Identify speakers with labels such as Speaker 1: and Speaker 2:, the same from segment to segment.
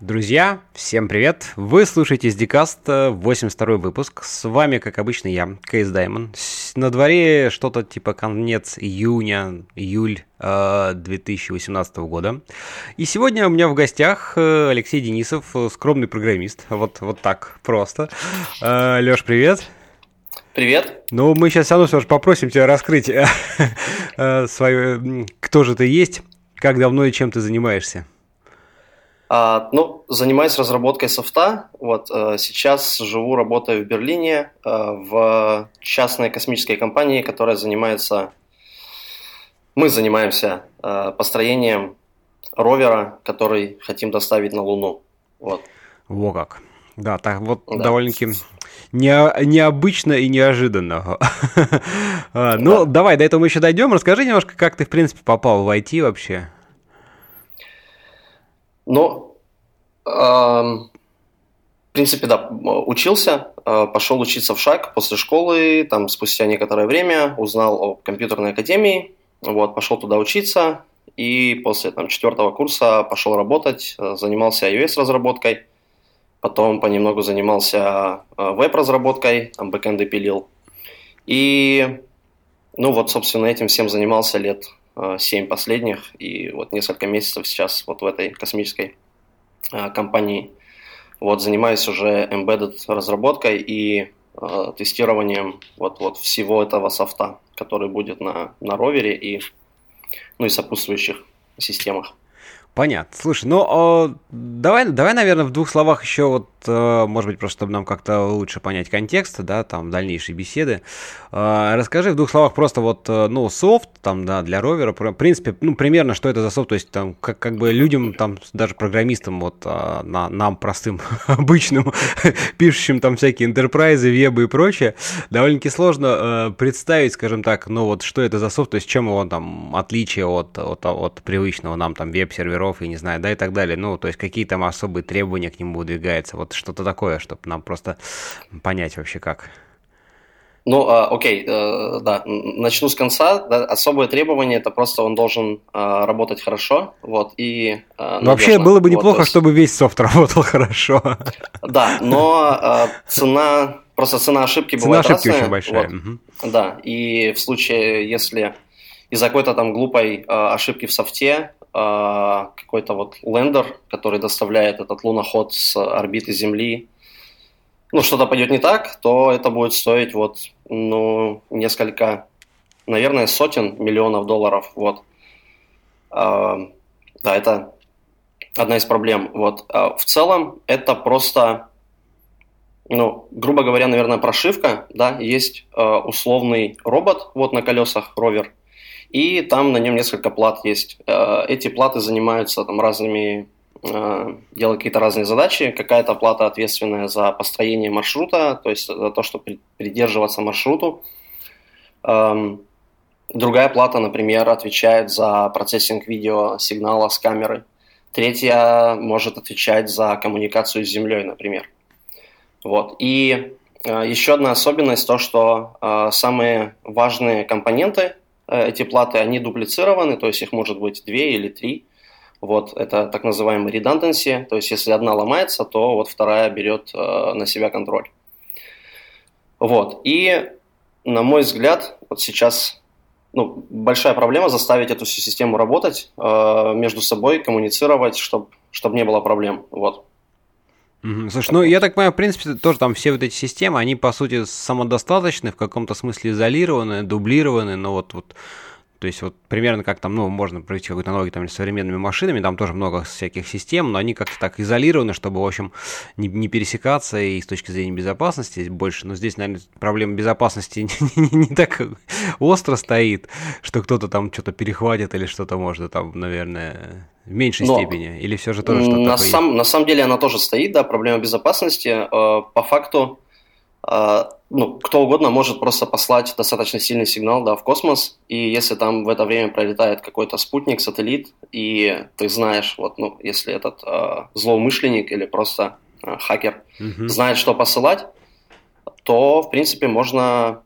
Speaker 1: Друзья, всем привет! Вы слушаете SDCast, 82 выпуск. С вами, как обычно, я, Кейс Даймон. На дворе что-то типа конец июня, июль 2018 э, года. И сегодня у меня в гостях э, Алексей Денисов, скромный программист. Вот, вот так просто. Э, Леш, привет!
Speaker 2: Привет.
Speaker 1: Ну, мы сейчас все равно попросим тебя раскрыть свою, кто же ты есть, как давно и чем ты занимаешься.
Speaker 2: А, ну, занимаюсь разработкой софта. Вот э, сейчас живу, работаю в Берлине э, в частной космической компании, которая занимается. Мы занимаемся э, построением ровера, который хотим доставить на Луну. Вот.
Speaker 1: Во как. Да, так вот да. довольно-таки не, необычно и неожиданно. А, ну, давай, до этого мы еще дойдем. Расскажи немножко, как ты, в принципе, попал в IT вообще.
Speaker 2: Ну, э, в принципе, да, учился, э, пошел учиться в ШАК после школы, там спустя некоторое время узнал о компьютерной академии, вот, пошел туда учиться, и после там, четвертого курса пошел работать, э, занимался iOS-разработкой, потом понемногу занимался э, веб-разработкой, там бэкэнды пилил. И, ну вот, собственно, этим всем занимался лет 7 последних, и вот несколько месяцев сейчас вот в этой космической а, компании. Вот занимаюсь уже embedded разработкой и э, тестированием вот, вот всего этого софта, который будет на, на ровере и, ну, и сопутствующих системах.
Speaker 1: Понятно. Слушай, ну э, давай, давай, наверное, в двух словах еще вот, э, может быть, просто чтобы нам как-то лучше понять контекст, да, там дальнейшей беседы. Э, расскажи в двух словах просто вот, э, ну, софт там, да, для ровера, в принципе, ну, примерно, что это за софт, то есть там, как, как бы людям, там, даже программистам, вот, э, на, нам, простым, обычным, пишущим там всякие интерпрайзы, вебы и прочее, довольно-таки сложно э, представить, скажем так, ну, вот, что это за софт, то есть чем его там отличие от, от, от привычного нам там веб-сервера серверов, и не знаю, да, и так далее. Ну, то есть какие там особые требования к нему выдвигаются, вот что-то такое, чтобы нам просто понять вообще как.
Speaker 2: Ну, а, окей, э, да, начну с конца. Да, особое требование это просто он должен а, работать хорошо, вот и.
Speaker 1: А, вообще было бы неплохо, вот, есть... чтобы весь софт работал хорошо.
Speaker 2: Да, но а, цена просто цена ошибки цена бывает ошибки разная. очень большая. Вот, угу. Да, и в случае, если из-за какой-то там глупой а, ошибки в софте а, какой-то вот лендер, который доставляет этот луноход с орбиты Земли, ну, что-то пойдет не так, то это будет стоить вот, ну, несколько, наверное, сотен миллионов долларов, вот. А, да, это одна из проблем, вот. А в целом это просто, ну, грубо говоря, наверное, прошивка, да, есть условный робот вот на колесах, ровер, и там на нем несколько плат есть. Э, эти платы занимаются там разными э, делают какие-то разные задачи. Какая-то плата ответственная за построение маршрута, то есть за то, чтобы придерживаться маршруту. Эм, другая плата, например, отвечает за процессинг видео сигнала с камеры. Третья может отвечать за коммуникацию с Землей, например. Вот. И э, еще одна особенность то, что самые важные компоненты эти платы, они дуплицированы, то есть их может быть две или три. Вот, это так называемый redundancy, то есть если одна ломается, то вот вторая берет э, на себя контроль. Вот, и на мой взгляд, вот сейчас ну, большая проблема заставить эту всю систему работать, э, между собой коммуницировать, чтобы чтоб не было проблем. Вот.
Speaker 1: Слушай, ну я так понимаю, в принципе, тоже там все вот эти системы, они по сути самодостаточны, в каком-то смысле изолированы, дублированы, но вот, вот то есть вот примерно как там, ну, можно провести какую-то аналогию там с современными машинами, там тоже много всяких систем, но они как-то так изолированы, чтобы, в общем, не, не пересекаться и с точки зрения безопасности больше. Но здесь, наверное, проблема безопасности не, так остро стоит, что кто-то там что-то перехватит или что-то может там, наверное, в меньшей Но степени? Или все же тоже что-то
Speaker 2: на такое сам, На самом деле она тоже стоит, да, проблема безопасности. Э, по факту а, ну, кто угодно может просто послать достаточно сильный сигнал да, в космос, и если там в это время пролетает какой-то спутник, сателлит, и ты знаешь, вот, ну, если этот э, злоумышленник или просто э, хакер mm-hmm. знает, что посылать, то, в принципе, можно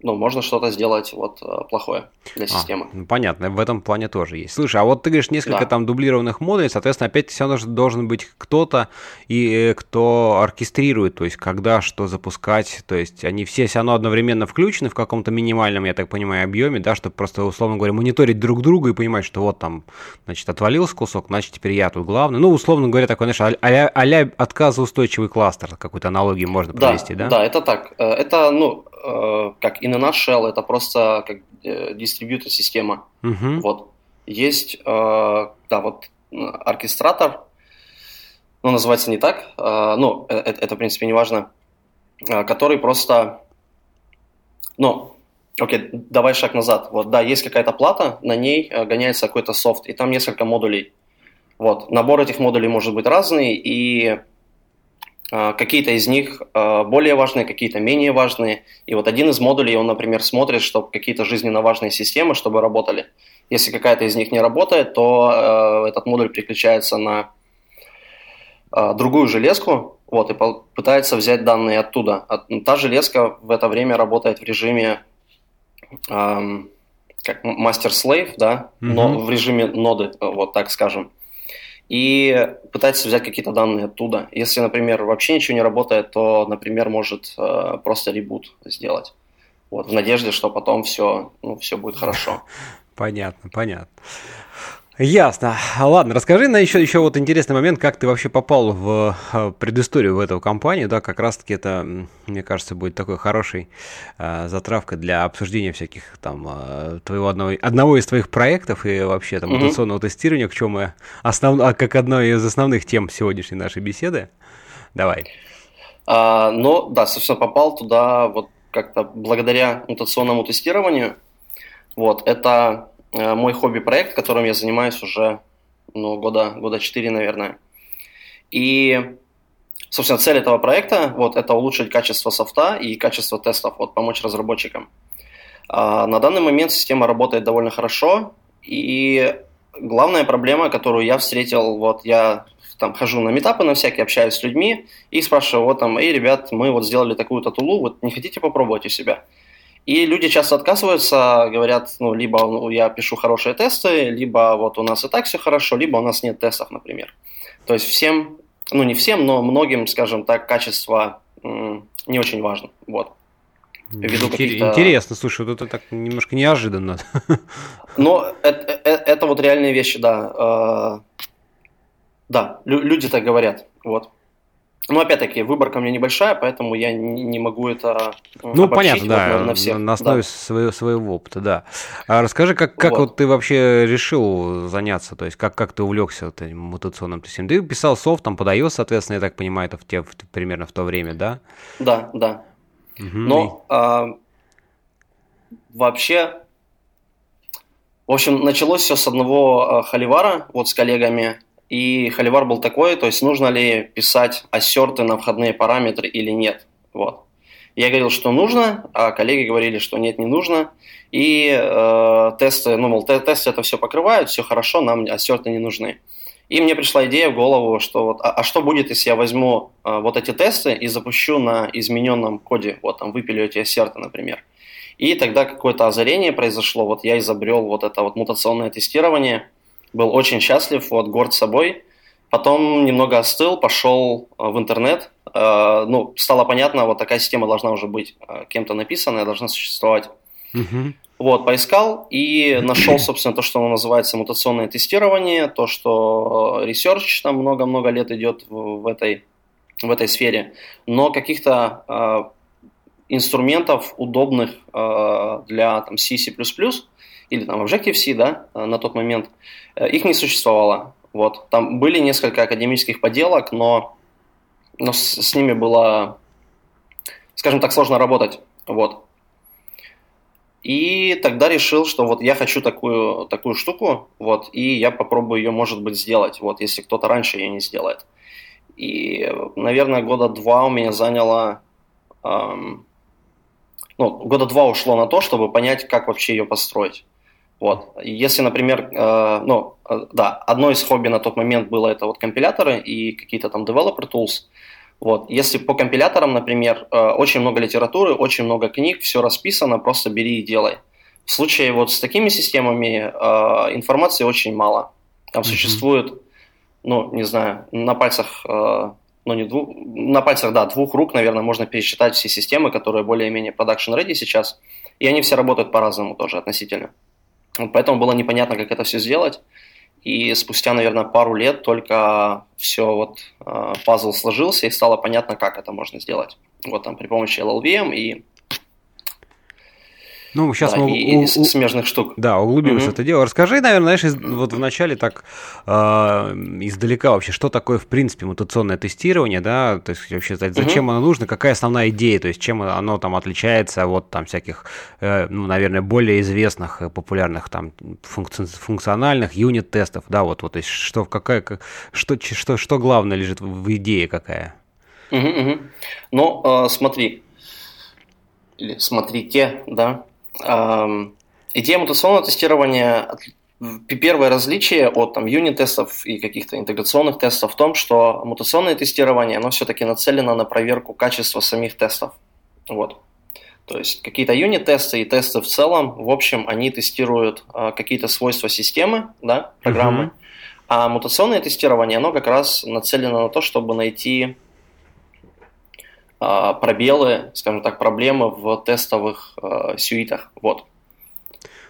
Speaker 2: ну, можно что-то сделать вот э, плохое для а, системы.
Speaker 1: А, понятно, в этом плане тоже есть. Слушай, а вот ты говоришь несколько да. там дублированных модулей, соответственно, опять все равно должен быть кто-то, и э, кто оркестрирует, то есть когда что запускать, то есть они все все равно одновременно включены в каком-то минимальном, я так понимаю, объеме, да, чтобы просто, условно говоря, мониторить друг друга и понимать, что вот там, значит, отвалился кусок, значит, теперь я тут главный. Ну, условно говоря, такой, знаешь, а-ля, отказоустойчивый кластер, какую-то аналогию можно провести, да?
Speaker 2: Да, да, это так. Э, это, ну, Э, in a nutshell, это просто как э, дистрибьютор система. Uh-huh. Вот. Есть, э, да, вот оркестратор, ну, называется не так, ну, это, это, в принципе, не важно, который просто, ну, окей, давай шаг назад. Вот, да, есть какая-то плата, на ней гоняется какой-то софт, и там несколько модулей. Вот, набор этих модулей может быть разный, и какие-то из них а, более важные, какие-то менее важные. И вот один из модулей, он, например, смотрит, чтобы какие-то жизненно важные системы, чтобы работали. Если какая-то из них не работает, то а, этот модуль переключается на другую железку, вот, и пытается взять данные оттуда. Та железка в это время работает в режиме как мастер-слейв, да, mm-hmm. но в режиме ноды, вот так скажем и пытается взять какие-то данные оттуда. Если, например, вообще ничего не работает, то, например, может э, просто ребут сделать. Вот, в надежде, что потом все, ну, все будет хорошо.
Speaker 1: Понятно, понятно. Ясно. Ладно, расскажи на еще, еще вот интересный момент, как ты вообще попал в э, предысторию в эту компанию, да, как раз-таки это, мне кажется, будет такой хорошей э, затравкой для обсуждения всяких там э, твоего одного, одного из твоих проектов и вообще там мутационного mm-hmm. тестирования, к чему основ, а, как одной из основных тем сегодняшней нашей беседы. Давай.
Speaker 2: А, ну, да, собственно, попал туда вот как-то благодаря мутационному тестированию. Вот, это мой хобби-проект, которым я занимаюсь уже ну, года, года 4, наверное. И, собственно, цель этого проекта вот, это улучшить качество софта и качество тестов, вот, помочь разработчикам. А, на данный момент система работает довольно хорошо, и главная проблема, которую я встретил, вот я там хожу на метапы на всякие, общаюсь с людьми и спрашиваю, вот там, эй, ребят, мы вот сделали такую-то тулу, вот не хотите попробовать у себя? И люди часто отказываются, говорят, ну, либо ну, я пишу хорошие тесты, либо вот у нас и так все хорошо, либо у нас нет тестов, например. То есть всем, ну не всем, но многим, скажем так, качество не очень важно. Вот.
Speaker 1: Интересно, слушай, вот это так немножко неожиданно.
Speaker 2: Но это, это, это вот реальные вещи, да. А, да, люди так говорят. Вот. Ну, опять-таки, выборка у меня небольшая, поэтому я не могу это
Speaker 1: э, Ну, понятно, да, на, на, всех. на основе да. своего, своего опыта, да. А расскажи, как, как вот. вот ты вообще решил заняться, то есть как, как ты увлекся вот этим мутационным тестированием? Ты писал софт, там подает, соответственно, я так понимаю, это в те, в, примерно в то время, да?
Speaker 2: Да, да. Угу. Но а, вообще, в общем, началось все с одного а, холивара, вот с коллегами, и холивар был такой, то есть нужно ли писать ассерты на входные параметры или нет. Вот. Я говорил, что нужно, а коллеги говорили, что нет, не нужно. И э, тесты, ну, мол, тесты это все покрывают, все хорошо, нам ассерты не нужны. И мне пришла идея в голову, что вот, а, а что будет, если я возьму э, вот эти тесты и запущу на измененном коде, вот там выпилю эти ассерты, например. И тогда какое-то озарение произошло, вот я изобрел вот это вот мутационное тестирование – был очень счастлив, вот, горд собой. Потом немного остыл, пошел э, в интернет. Э, ну, стало понятно, вот такая система должна уже быть э, кем-то написанная, должна существовать. Mm-hmm. Вот, поискал и нашел, собственно, то, что оно называется мутационное тестирование, то, что research там много-много лет идет в, этой, в этой сфере, но каких-то инструментов удобных для там, C, C++, или там Objective-C, да, на тот момент, э, их не существовало. Вот. Там были несколько академических поделок, но, но с, с ними было, скажем так, сложно работать. Вот. И тогда решил, что вот я хочу такую, такую штуку, вот, и я попробую ее, может быть, сделать, вот, если кто-то раньше ее не сделает. И, наверное, года два у меня заняло, эм, ну, года два ушло на то, чтобы понять, как вообще ее построить. Вот. Если, например, э, ну, э, да, одно из хобби на тот момент было это вот компиляторы и какие-то там developer tools, Вот. Если по компиляторам, например, э, очень много литературы, очень много книг, все расписано, просто бери и делай. В случае вот с такими системами э, информации очень мало. Там mm-hmm. существует, ну, не знаю, на пальцах, э, ну, не двух, на пальцах, да, двух рук, наверное, можно пересчитать все системы, которые более-менее production ready сейчас, и они все работают по-разному тоже относительно. Поэтому было непонятно, как это все сделать. И спустя, наверное, пару лет только все вот э, пазл сложился и стало понятно, как это можно сделать. Вот там при помощи LLVM и
Speaker 1: ну, сейчас
Speaker 2: да,
Speaker 1: мы
Speaker 2: и, у, смежных штук.
Speaker 1: Да, углубимся угу. в это дело. Расскажи, наверное, знаешь, из, вот вначале так э, издалека вообще, что такое, в принципе, мутационное тестирование, да, то есть вообще зачем угу. оно нужно, какая основная идея, то есть чем оно там отличается от там всяких, э, ну, наверное, более известных, популярных там функци- функциональных юнит-тестов, да, вот, вот, то есть что, какая, что, что, что главное лежит в идее какая?
Speaker 2: Угу, угу. Ну, э, смотри, или смотрите, да, Идея мутационного тестирования Первое различие от там, юнит-тестов и каких-то интеграционных тестов в том, что мутационное тестирование, оно все-таки нацелено на проверку качества самих тестов. Вот. То есть какие-то юнит-тесты и тесты в целом, в общем, они тестируют э, какие-то свойства системы, да, программы, uh-huh. а мутационное тестирование, оно как раз нацелено на то, чтобы найти пробелы, скажем так, проблемы в тестовых э, сюитах. Вот.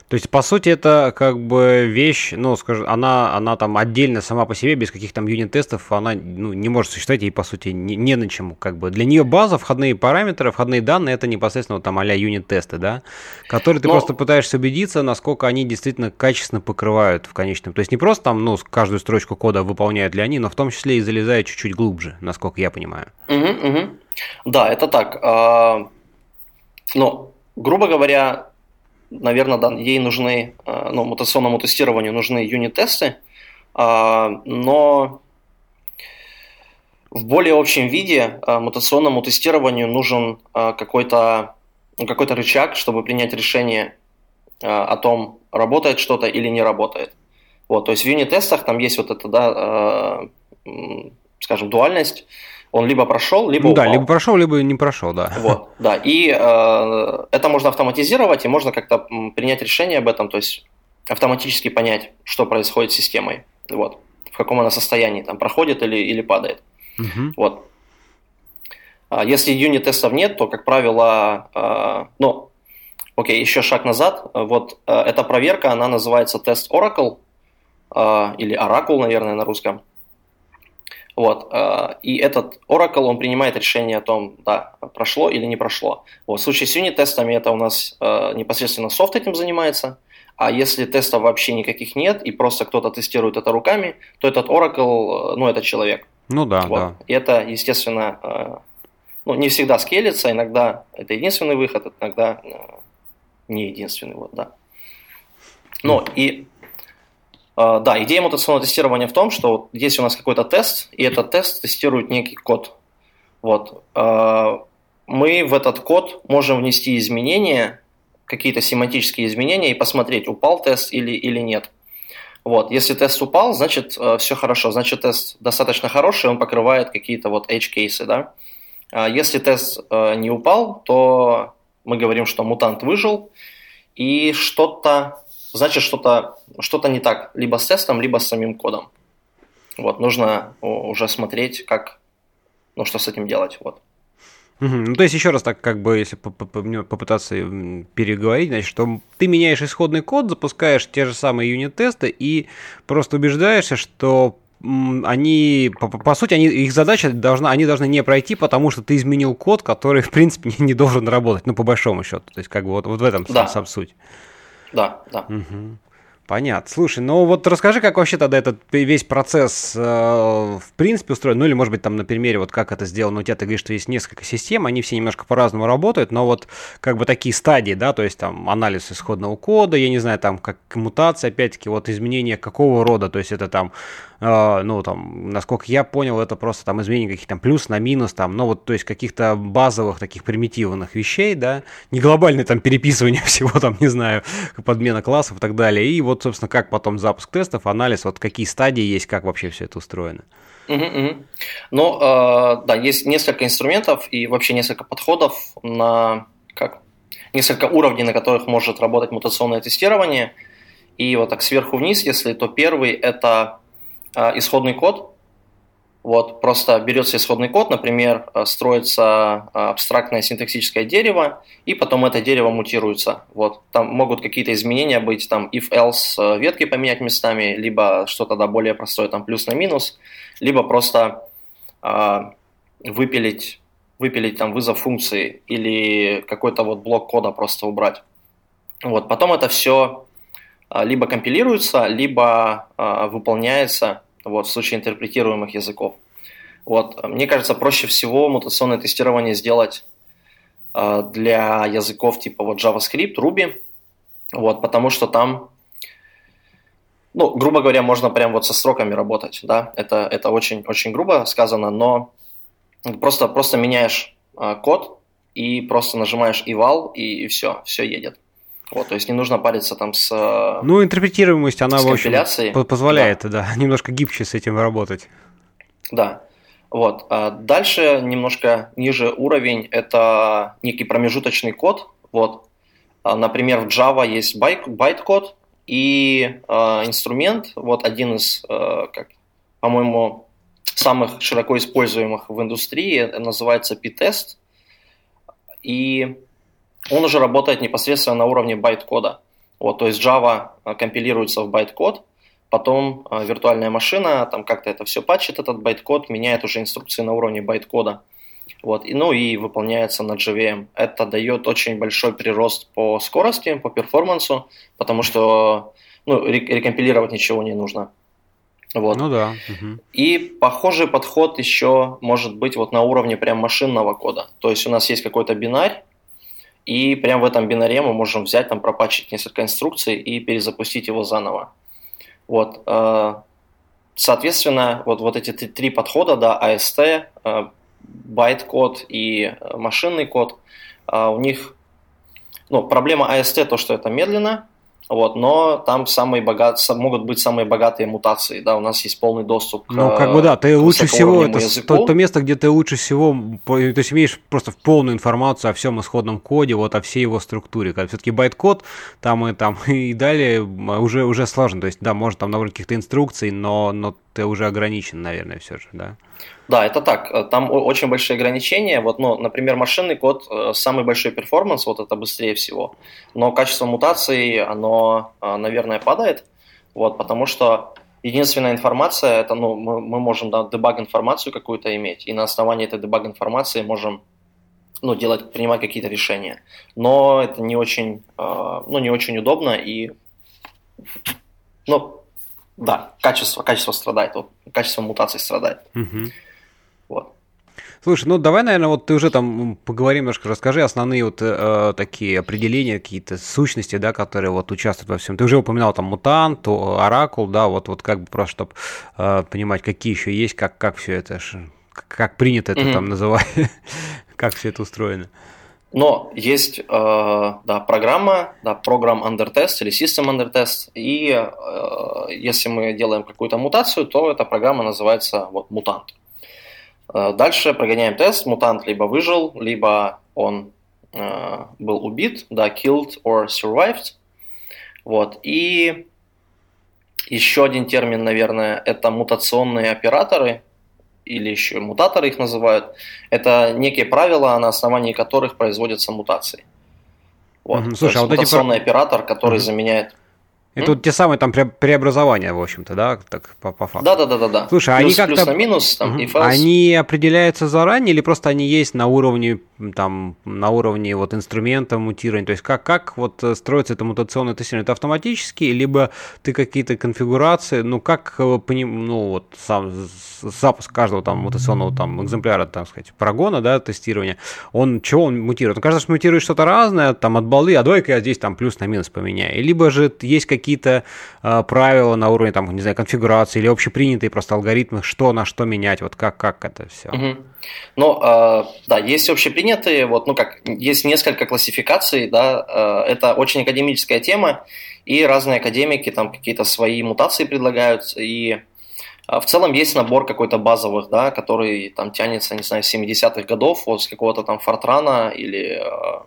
Speaker 1: То есть, по сути, это как бы вещь, ну, скажем, она, она там отдельно сама по себе, без каких там юнит-тестов, она ну, не может существовать, и, по сути, не, не на чем. Как бы. Для нее база, входные параметры, входные данные, это непосредственно вот, там а-ля юнит-тесты, да, которые ты Но... просто пытаешься убедиться, насколько они действительно качественно покрывают в конечном. То есть, не просто там, ну, каждую строчку кода выполняют ли они, но в том числе и залезают чуть-чуть глубже, насколько я понимаю.
Speaker 2: Угу, угу. Да, это так. А, ну, грубо говоря, наверное, да, ей нужны, а, ну, мутационному тестированию нужны юнит-тесты, а, но в более общем виде мутационному тестированию нужен какой-то ну, какой-то рычаг, чтобы принять решение о том, работает что-то или не работает. Вот, то есть в юнит-тестах там есть вот эта, да, скажем, дуальность, он либо прошел, либо
Speaker 1: ну,
Speaker 2: упал.
Speaker 1: Да, либо прошел, либо не прошел, да.
Speaker 2: Вот, да. И э, это можно автоматизировать, и можно как-то принять решение об этом, то есть автоматически понять, что происходит с системой, вот, в каком она состоянии, там, проходит или, или падает. Угу. Вот. А если юнит-тестов нет, то, как правило, э, ну, окей, еще шаг назад, вот э, эта проверка, она называется тест Oracle, э, или Oracle, наверное, на русском. Вот. Э, и этот Oracle, он принимает решение о том, да, прошло или не прошло. Вот. В случае с юнит-тестами это у нас э, непосредственно софт этим занимается. А если тестов вообще никаких нет, и просто кто-то тестирует это руками, то этот Oracle, э, ну, это человек.
Speaker 1: Ну да, вот. да.
Speaker 2: И это, естественно, ну, не всегда скелится, иногда это единственный выход, иногда не единственный, вот, да. Но и а, да, идея мутационного тестирования в том, что вот есть у нас какой-то тест, и этот тест тестирует некий код. Вот. А, мы в этот код можем внести изменения, какие-то семантические изменения и посмотреть, упал тест или, или нет. Вот. Если тест упал, значит э, все хорошо, значит тест достаточно хороший, он покрывает какие-то вот edge-кейсы. Да? А если тест э, не упал, то мы говорим, что мутант выжил, и что-то значит что-то что не так либо с тестом, либо с самим кодом. Вот, нужно уже смотреть, как, ну, что с этим делать, вот.
Speaker 1: Угу. Ну, то есть, еще раз так, как бы, если попытаться переговорить, значит, что ты меняешь исходный код, запускаешь те же самые юнит-тесты и просто убеждаешься, что они, по, по сути, они, их задача должна, они должны не пройти, потому что ты изменил код, который, в принципе, не, не должен работать, ну, по большому счету. То есть, как бы, вот, вот в этом да. сам суть.
Speaker 2: Да, да.
Speaker 1: Угу. Понятно. Слушай, ну вот расскажи, как вообще тогда этот весь процесс э, в принципе устроен, ну или может быть там на примере вот как это сделано? У тебя, ты говоришь, что есть несколько систем, они все немножко по-разному работают, но вот как бы такие стадии, да, то есть там анализ исходного кода, я не знаю, там как мутация, опять-таки, вот изменения какого рода, то есть это там, э, ну там, насколько я понял, это просто там изменения каких-то там плюс на минус, там, ну вот, то есть каких-то базовых таких примитивных вещей, да, не глобальное там переписывание всего там, не знаю, подмена классов и так далее, и вот вот, собственно, как потом запуск тестов, анализ, вот какие стадии есть, как вообще все это устроено?
Speaker 2: Угу, угу. Ну, э, да, есть несколько инструментов и вообще несколько подходов на как несколько уровней, на которых может работать мутационное тестирование. И вот так сверху вниз, если то первый это э, исходный код, вот, просто берется исходный код, например, э, строится э, абстрактное синтаксическое дерево, и потом это дерево мутируется. Вот, там могут какие-то изменения быть, там if-else э, ветки поменять местами, либо что-то да, более простое, там плюс на минус, либо просто э, выпилить, выпилить там вызов функции или какой-то вот блок кода просто убрать. Вот, потом это все либо компилируется, либо э, выполняется вот, в случае интерпретируемых языков. Вот. Мне кажется, проще всего мутационное тестирование сделать э, для языков типа вот JavaScript, Ruby, вот, потому что там, ну, грубо говоря, можно прям вот со строками работать, да, это, это очень, очень грубо сказано, но просто, просто меняешь э, код и просто нажимаешь eval, и, и все, все едет. Вот, то есть не нужно париться там с
Speaker 1: э, Ну, интерпретируемость, она, в общем, позволяет, да. да, немножко гибче с этим работать.
Speaker 2: Да. Вот. А дальше немножко ниже уровень – это некий промежуточный код. Вот. А, например, в Java есть байт-код и э, инструмент, вот один из, э, как, по-моему, самых широко используемых в индустрии, называется PITest. И он уже работает непосредственно на уровне байт-кода. Вот, то есть Java э, компилируется в байт-код, потом э, виртуальная машина там как-то это все патчит, этот байт-код, меняет уже инструкции на уровне байт-кода. Вот, и, ну и выполняется на JVM. Это дает очень большой прирост по скорости, по перформансу, потому что ну, рекомпилировать ничего не нужно. Вот.
Speaker 1: Ну да.
Speaker 2: Угу. И похожий подход еще может быть вот на уровне прям машинного кода. То есть у нас есть какой-то бинарь, и прямо в этом бинаре мы можем взять, там, пропачить несколько инструкций и перезапустить его заново. Вот. Э, соответственно, вот, вот эти три подхода, да, AST, э, байт-код и э, машинный код, у них, ну, проблема AST то, что это медленно, вот, но там самые богат, могут быть самые богатые мутации, да, у нас есть полный доступ
Speaker 1: к Ну, как бы да, ты лучше всего, это то, то место, где ты лучше всего, то есть имеешь просто полную информацию о всем исходном коде, вот о всей его структуре, когда все-таки байт-код, там и там и далее уже, уже сложно, то есть, да, может там набрать каких-то инструкций, но, но ты уже ограничен, наверное, все же, да?
Speaker 2: Да, это так. Э, там очень большие ограничения. Вот, ну, например, машинный код э, самый большой перформанс, вот это быстрее всего. Но качество мутаций, оно, э, наверное, падает. Вот, потому что единственная информация, это, ну, мы, мы можем да, дебаг информацию какую-то иметь, и на основании этой дебаг информации можем ну, делать, принимать какие-то решения. Но это не очень, ну, не очень удобно и, ну, да, качество, качество страдает, вот, качество мутаций страдает.
Speaker 1: Угу. Вот. Слушай, ну давай, наверное, вот ты уже там поговорим немножко, расскажи основные вот э, такие определения, какие-то сущности, да, которые вот участвуют во всем. Ты уже упоминал там мутант, оракул, да, вот, вот как бы просто, чтобы э, понимать, какие еще есть, как, как все это, как принято это mm-hmm. там называть, как все это устроено.
Speaker 2: Но есть э, да, программа, да, программ under test или system under test, и э, если мы делаем какую-то мутацию, то эта программа называется вот мутант. Э, дальше прогоняем тест, мутант либо выжил, либо он э, был убит, да, killed or survived. Вот. И еще один термин, наверное, это мутационные операторы, или еще мутаторы их называют. Это некие правила, на основании которых производятся мутации. Вот. Слушай, То есть а вот мутационный эти... оператор, который mm заменяет
Speaker 1: это вот те самые там преобразования, в общем-то, да, так по, по факту.
Speaker 2: Да, да, да, да, да.
Speaker 1: Слушай, плюс, они как-то плюс на минус, там, угу. и false. Они определяются заранее или просто они есть на уровне там на уровне вот инструмента мутирования? То есть как как вот э, строится это мутационное тестирование? Это автоматически, либо ты какие-то конфигурации, ну как э, по ним, ну вот сам запуск каждого там мутационного там экземпляра, там сказать, прогона, да, тестирования, он чего он мутирует? Он кажется, что мутирует что-то разное, там от балды, а давай-ка я здесь там плюс на минус поменяю. Либо же есть какие какие-то э, правила на уровне, там, не знаю, конфигурации или общепринятые просто алгоритмы, что на что менять, вот как, как это все?
Speaker 2: Угу. Ну, э, да, есть общепринятые, вот, ну как, есть несколько классификаций, да, э, это очень академическая тема, и разные академики там какие-то свои мутации предлагают, и В целом есть набор какой-то базовых, да, который там тянется, не знаю, с 70-х годов, вот с какого-то там Фортрана или э,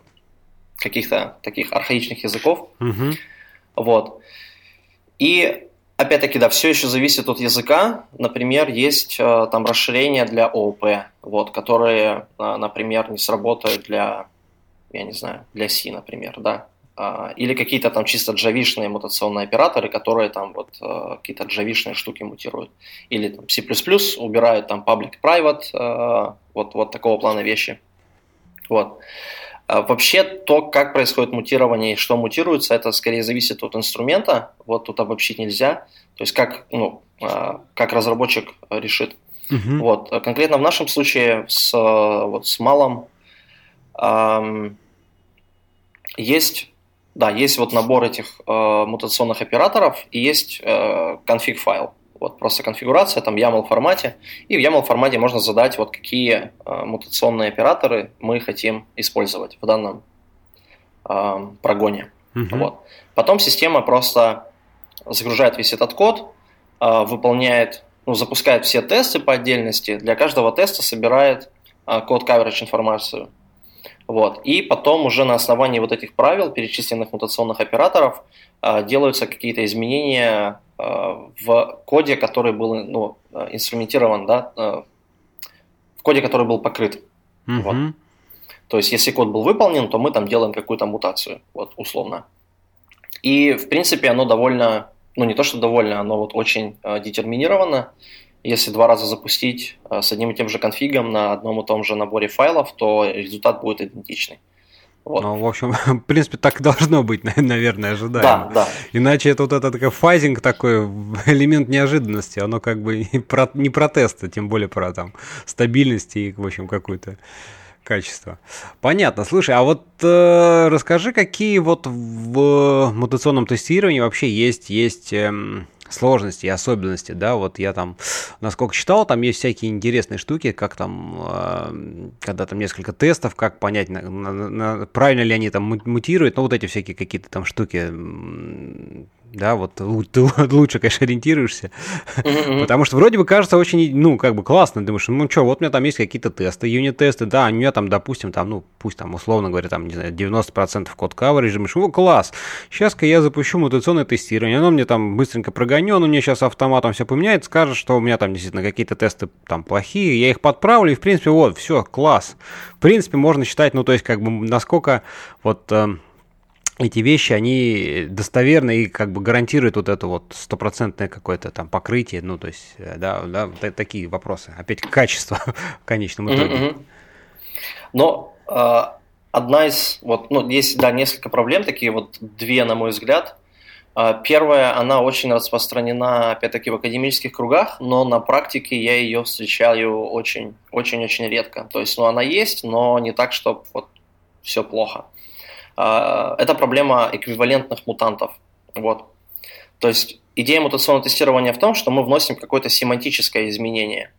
Speaker 2: каких-то таких архаичных языков.
Speaker 1: Угу.
Speaker 2: Вот. И опять-таки, да, все еще зависит от языка. Например, есть э, там расширения для ООП, вот, которые, э, например, не сработают для, я не знаю, для C, например, да. А, или какие-то там чисто джавишные мутационные операторы, которые там вот э, какие-то джавишные штуки мутируют. Или там C++ убирают там public-private, вот, вот такого плана вещи. Вот. А вообще то, как происходит мутирование и что мутируется, это скорее зависит от инструмента. Вот тут обобщить нельзя. То есть как, ну, а, как разработчик решит.
Speaker 1: Uh-huh.
Speaker 2: Вот. Конкретно в нашем случае с, вот, с малым эм, есть, да, есть вот набор этих э, мутационных операторов и есть э, конфиг файл. Вот просто конфигурация, там YAML формате. И в YAML формате можно задать, вот какие э, мутационные операторы мы хотим использовать в данном э, прогоне.
Speaker 1: Uh-huh.
Speaker 2: Вот. Потом система просто загружает весь этот код, э, выполняет, ну, запускает все тесты по отдельности. Для каждого теста собирает э, код coverage информацию. Вот. И потом уже на основании вот этих правил, перечисленных мутационных операторов, э, делаются какие-то изменения Э, в коде, который был ну, э, инструментирован, да, в коде, который был покрыт.
Speaker 1: Mm-hmm.
Speaker 2: Вот. То есть, если код был выполнен, то мы там делаем какую-то мутацию, вот, условно. И, в принципе, оно довольно, ну, не то, что довольно, оно вот очень детерминировано. Если два раза запустить э, с одним и тем же конфигом на одном и том же наборе файлов, то результат будет идентичный.
Speaker 1: Вот. Ну, в общем, в принципе, так должно быть, наверное, ожидаемо.
Speaker 2: Да, да.
Speaker 1: Иначе это вот этот такой фазинг такой, элемент неожиданности, оно как бы не про, не про тесты, тем более про там стабильность и, в общем, какое-то качество. Понятно. Слушай, а вот э, расскажи, какие вот в мутационном тестировании вообще есть, есть эм, сложности и особенности, да, вот я там, насколько читал, там есть всякие интересные штуки, как там, э, когда там несколько тестов, как понять, на, на, на, правильно ли они там мутируют, ну, вот эти всякие какие-то там штуки, да, вот ты лучше, конечно, ориентируешься, потому что вроде бы кажется очень, ну, как бы классно, думаешь, ну, что, вот у меня там есть какие-то тесты, юнит-тесты, да, у меня там, допустим, там, ну, пусть там, условно говоря, там, не знаю, 90% код coverage, думаешь, о, класс, сейчас-ка я запущу мутационное тестирование, оно мне там быстренько прогоню, оно мне сейчас автоматом все поменяет, скажет, что у меня там действительно какие-то тесты там плохие, я их подправлю, и, в принципе, вот, все, класс. В принципе, можно считать, ну, то есть, как бы, насколько вот эм, эти вещи, они достоверны и как бы гарантируют вот это вот стопроцентное какое-то там покрытие, ну, то есть, э, да, да, такие вопросы. Опять качество в конечном итоге.
Speaker 2: Mm-hmm. Но э, одна из, вот, ну, есть, да, несколько проблем, такие вот две, на мой взгляд. Э, первая, она очень распространена, опять-таки, в академических кругах, но на практике я ее встречаю очень, очень-очень редко. То есть, ну, она есть, но не так, чтобы вот все плохо. А, это проблема эквивалентных мутантов. Вот. То есть идея мутационного тестирования в том, что мы вносим какое-то семантическое изменение,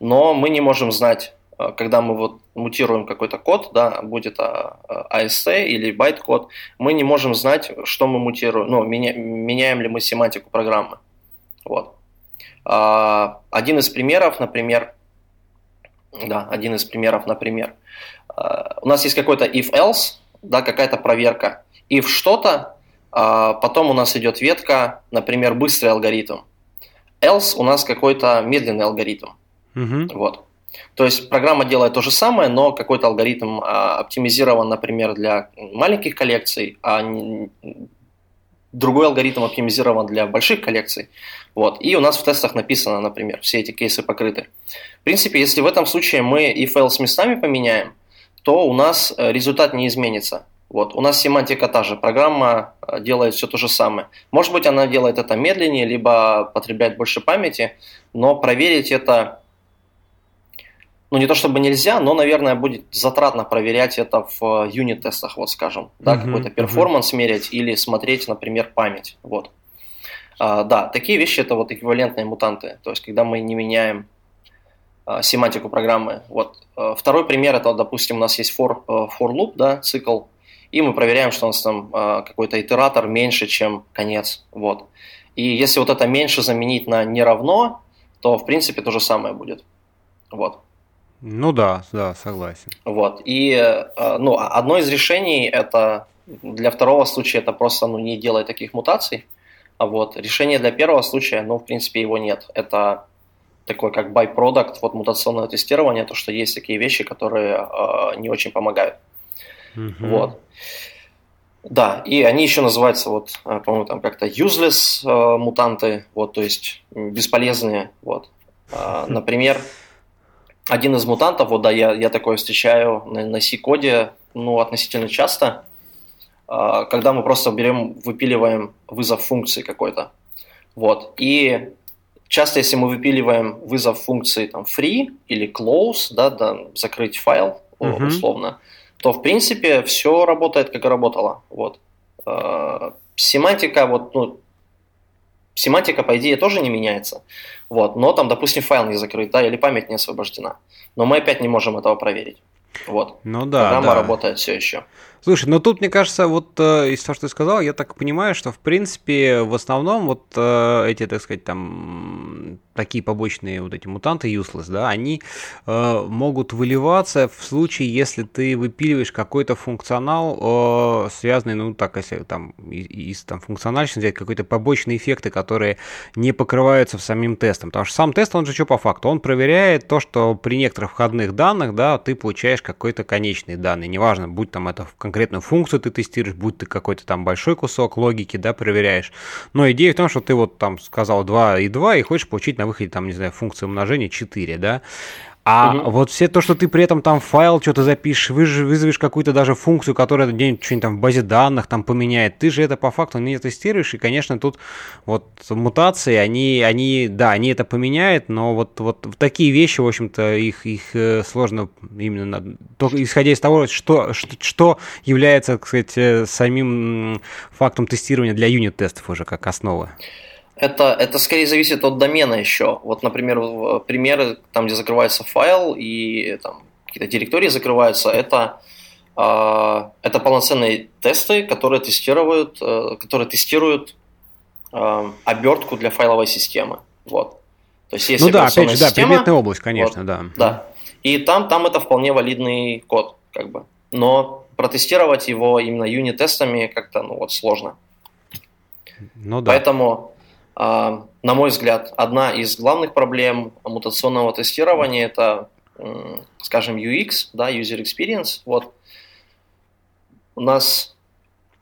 Speaker 2: но мы не можем знать, а, когда мы вот мутируем какой-то код, да, будет а, или байт-код, мы не можем знать, что мы мутируем, ну, меня, меняем ли мы семантику программы. Вот. Один из примеров, например, да, один из примеров, например, у нас есть какой-то if-else, да, какая-то проверка. И в что-то а, потом у нас идет ветка, например, быстрый алгоритм. Else у нас какой-то медленный алгоритм.
Speaker 1: Угу.
Speaker 2: Вот. То есть программа делает то же самое, но какой-то алгоритм а, оптимизирован, например, для маленьких коллекций, а не, другой алгоритм оптимизирован для больших коллекций. Вот. И у нас в тестах написано, например, все эти кейсы покрыты. В принципе, если в этом случае мы файл с местами поменяем, то у нас э, результат не изменится. Вот. У нас семантика та же, программа э, делает все то же самое. Может быть, она делает это медленнее, либо потребляет больше памяти, но проверить это, ну не то чтобы нельзя, но, наверное, будет затратно проверять это в юнит-тестах, вот скажем, да, uh-huh, какой-то перформанс uh-huh. мерять или смотреть, например, память. Вот. А, да, такие вещи это вот эквивалентные мутанты, то есть когда мы не меняем семантику программы. Вот. А, второй пример это, допустим, у нас есть for, а, for loop, да, цикл, и мы проверяем, что у нас там какой-то итератор меньше, чем конец. Вот. И если вот это меньше заменить на не равно, то в принципе то же самое будет. Вот.
Speaker 1: Ну да, да, согласен.
Speaker 2: Вот. И э, ну, а одно из решений это для второго случая это просто ну, не делай таких мутаций. А вот решение для первого случая, ну, в принципе, его нет. Это такой как byproduct вот мутационного тестирования, то, что есть такие вещи, которые э, не очень помогают. Mm-hmm. Вот. Да, и они еще называются, вот, э, по-моему, там как-то useless э, мутанты, вот, то есть бесполезные, вот. Э, например, один из мутантов, вот да, я, я такое встречаю на, на C-коде, ну, относительно часто, э, когда мы просто берем, выпиливаем вызов функции какой-то. Вот. И часто, если мы выпиливаем вызов функции там free или close, да, да закрыть файл uh-huh. условно, то в принципе все работает как и работало. Вот. Э, семантика, вот, ну, семантика, по идее, тоже не меняется. Вот, но там, допустим, файл не закрыт, да, или память не освобождена. Но мы опять не можем этого проверить. Вот.
Speaker 1: Ну да.
Speaker 2: Программа
Speaker 1: да.
Speaker 2: работает все еще.
Speaker 1: Слушай, ну тут, мне кажется, вот э, из того, что ты сказал, я так понимаю, что в принципе в основном вот э, эти, так сказать, там такие побочные вот эти мутанты useless, да, они э, могут выливаться в случае, если ты выпиливаешь какой-то функционал, э, связанный, ну так, если там из, там функциональности взять какие-то побочные эффекты, которые не покрываются в самим тестом. Потому что сам тест, он же что по факту? Он проверяет то, что при некоторых входных данных, да, ты получаешь какой-то конечный данный. Неважно, будь там это в конкретную функцию ты тестируешь, будь ты какой-то там большой кусок логики, да, проверяешь. Но идея в том, что ты вот там сказал 2 и 2 и хочешь получить на выходе там, не знаю, функцию умножения 4, да, а угу. вот все то, что ты при этом там файл что-то запишешь, вызовешь какую-то даже функцию, которая где-нибудь что-нибудь там в базе данных там поменяет, ты же это по факту не тестируешь, и, конечно, тут вот мутации, они, они, да, они это поменяют, но вот, вот такие вещи, в общем-то, их, их э, сложно именно, только исходя из того, что, что, что является, так сказать, э, самим фактом тестирования для юнит-тестов уже как основы.
Speaker 2: Это, это скорее зависит от домена еще. Вот, например, примеры, там, где закрывается файл и там, какие-то директории закрываются, это, э, это полноценные тесты, которые тестируют, э, которые тестируют э, обертку для файловой системы. Вот.
Speaker 1: То есть, если ну да, опять же, да, система, предметная область, конечно, вот, да.
Speaker 2: Да. И там, там это вполне валидный код, как бы. Но протестировать его именно юнит-тестами как-то, ну вот, сложно. Ну да. Поэтому на мой взгляд, одна из главных проблем мутационного тестирования это, скажем, UX, да, User Experience. Вот у нас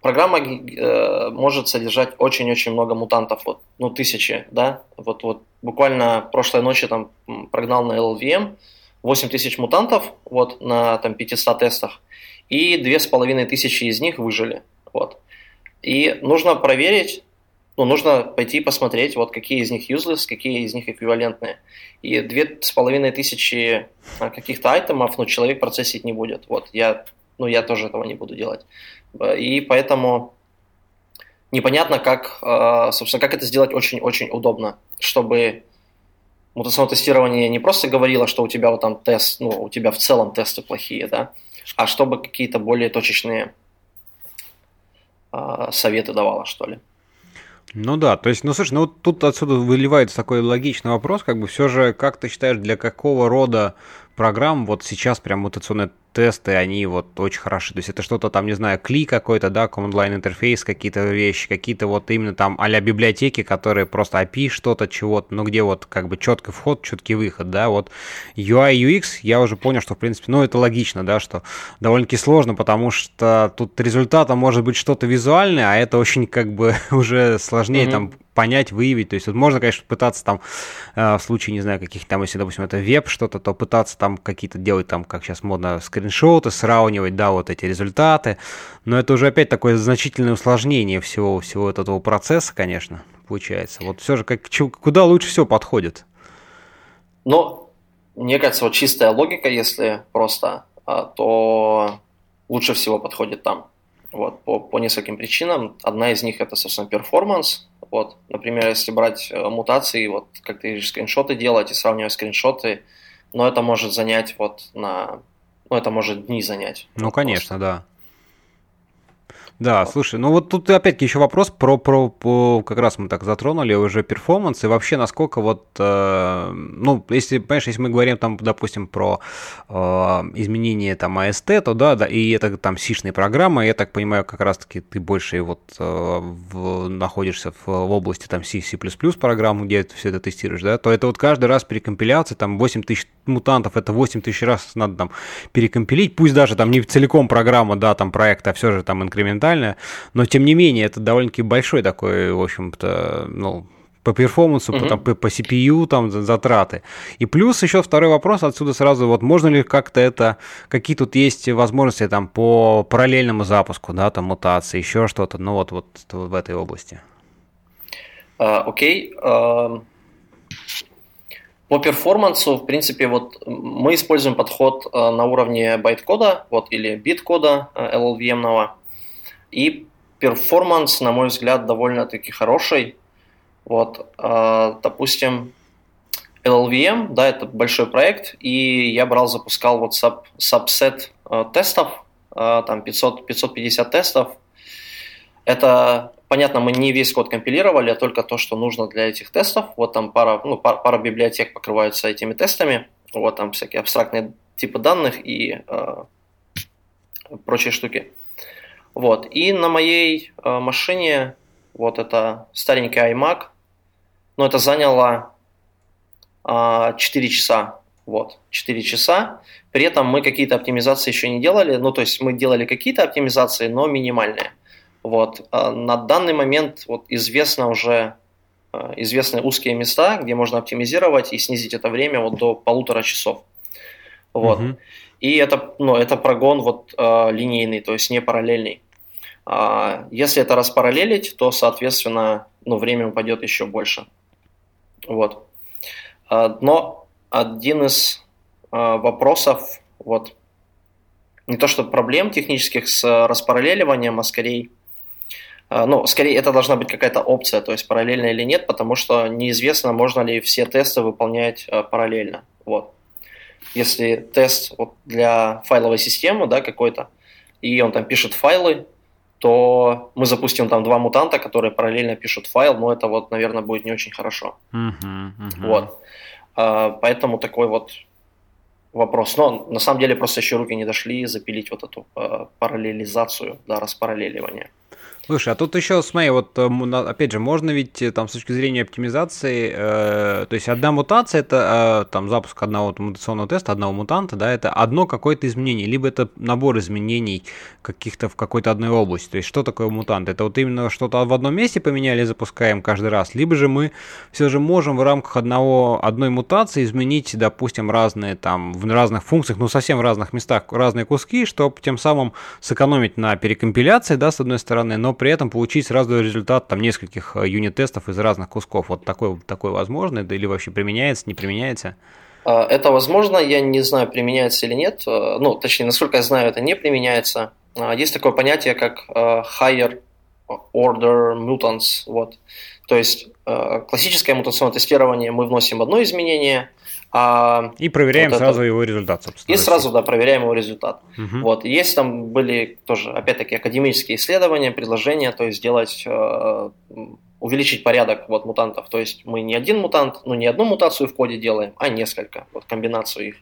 Speaker 2: программа э, может содержать очень-очень много мутантов, вот, ну, тысячи, да, вот, вот буквально прошлой ночи там прогнал на LLVM 8 тысяч мутантов, вот, на там 500 тестах, и две с половиной тысячи из них выжили, вот. И нужно проверить, ну, нужно пойти посмотреть, вот какие из них useless, какие из них эквивалентные. И две с половиной тысячи а, каких-то айтемов, ну, человек процессить не будет. Вот, я, ну, я тоже этого не буду делать. И поэтому непонятно, как, а, собственно, как это сделать очень-очень удобно, чтобы мутационное тестирование не просто говорило, что у тебя вот там тест, ну, у тебя в целом тесты плохие, да, а чтобы какие-то более точечные э, советы давало, что ли.
Speaker 1: Ну да, то есть, ну слушай, ну вот тут отсюда выливается такой логичный вопрос, как бы все же, как ты считаешь, для какого рода программ вот сейчас прям мутационная тесты, они вот очень хороши. То есть это что-то там, не знаю, кли какой-то, да, command line интерфейс, какие-то вещи, какие-то вот именно там а библиотеки, которые просто API что-то, чего-то, ну где вот как бы четкий вход, четкий выход, да, вот UI, UX, я уже понял, что в принципе, ну это логично, да, что довольно-таки сложно, потому что тут результатом может быть что-то визуальное, а это очень как бы уже сложнее mm-hmm. там понять, выявить. То есть вот можно, конечно, пытаться там э, в случае, не знаю, каких там, если, допустим, это веб что-то, то пытаться там какие-то делать там, как сейчас модно, скриншоты, сравнивать, да, вот эти результаты. Но это уже опять такое значительное усложнение всего, всего этого процесса, конечно, получается. Вот все же как, куда лучше всего подходит?
Speaker 2: Ну, мне кажется, вот чистая логика, если просто, а, то лучше всего подходит там. Вот, по, по нескольким причинам. Одна из них это, собственно, performance, вот, например, если брать э, мутации, вот как ты скриншоты делать и сравнивать скриншоты, но это может занять вот на, ну это может дни занять.
Speaker 1: Ну, конечно, просто. да. Да, слушай, ну вот тут опять-таки еще вопрос про, про, про, как раз мы так затронули уже performance, и вообще насколько вот, э, ну, если, понимаешь, если мы говорим там, допустим, про э, изменение там AST, то да, да, и это там сишные программы, я так понимаю, как раз-таки ты больше вот э, в, находишься в, в области там C, C++ программ, где ты все это тестируешь, да, то это вот каждый раз перекомпиляция, там 8 тысяч мутантов, это 8 тысяч раз надо там перекомпилить, пусть даже там не целиком программа, да, там проект, а все же там инкрементальная, но тем не менее это довольно-таки большой такой, в общем-то, ну, по перформансу, mm-hmm. по, там, по, по CPU там затраты. И плюс еще второй вопрос отсюда сразу, вот можно ли как-то это, какие тут есть возможности там по параллельному запуску, да, там мутации, еще что-то, ну вот, вот в этой области.
Speaker 2: А, окей. Э, окей. э, по перформансу, в принципе, вот мы используем подход э, на уровне байт-кода, вот, или бит-кода LLVM-ного. И performance, на мой взгляд, довольно-таки хороший. Вот, э, допустим, LLVM, да, это большой проект, и я брал, запускал вот саб, сабсет э, тестов, э, там 500, 550 тестов. Это, понятно, мы не весь код компилировали, а только то, что нужно для этих тестов. Вот там пара, ну, пара, пара библиотек покрываются этими тестами. Вот там всякие абстрактные типы данных и э, прочие штуки. Вот. И на моей э, машине, вот это старенький iMac, но это заняло э, 4 часа. Вот, 4 часа. При этом мы какие-то оптимизации еще не делали. Ну, то есть мы делали какие-то оптимизации, но минимальные. Вот. Э, на данный момент вот, известно уже э, известны узкие места, где можно оптимизировать и снизить это время вот до полутора часов. Вот. Угу. И это, ну, это прогон вот, э, линейный, то есть не параллельный. А если это распараллелить, то, соответственно, ну, время упадет еще больше. Вот. А, но один из а, вопросов, вот, не то что проблем технических с распараллеливанием, а скорее, ну, скорее это должна быть какая-то опция, то есть параллельно или нет, потому что неизвестно, можно ли все тесты выполнять параллельно. Вот если тест вот для файловой системы, да, какой-то, и он там пишет файлы, то мы запустим там два мутанта, которые параллельно пишут файл, но это вот, наверное, будет не очень хорошо. Uh-huh, uh-huh. Вот. А, поэтому такой вот вопрос. Но на самом деле просто еще руки не дошли запилить вот эту а, параллелизацию, да, распараллеливание.
Speaker 1: Слушай, а тут еще, смотри, вот э, опять же, можно ведь э, там с точки зрения оптимизации, э, то есть одна мутация это э, там запуск одного мутационного теста, одного мутанта, да, это одно какое-то изменение, либо это набор изменений каких-то в какой-то одной области. То есть что такое мутант? Это вот именно что-то в одном месте поменяли, запускаем каждый раз, либо же мы все же можем в рамках одного одной мутации изменить, допустим, разные там в разных функциях, ну совсем в разных местах разные куски, чтобы тем самым сэкономить на перекомпиляции, да, с одной стороны, но при этом получить сразу результат там нескольких э, юнит-тестов из разных кусков. Вот такое, такое возможно или вообще применяется, не применяется?
Speaker 2: А, это возможно, я не знаю, применяется или нет. Э, ну, точнее, насколько я знаю, это не применяется. А, есть такое понятие, как э, higher order mutants. Вот. То есть классическое мутационное тестирование мы вносим одно изменение –
Speaker 1: а и проверяем вот сразу это... его результат,
Speaker 2: собственно. И сразу, да, проверяем его результат. Угу. Вот. Есть там были тоже, опять-таки, академические исследования, предложения, то есть сделать, э, увеличить порядок вот, мутантов. То есть мы не один мутант, ну не одну мутацию в коде делаем, а несколько, вот комбинацию их.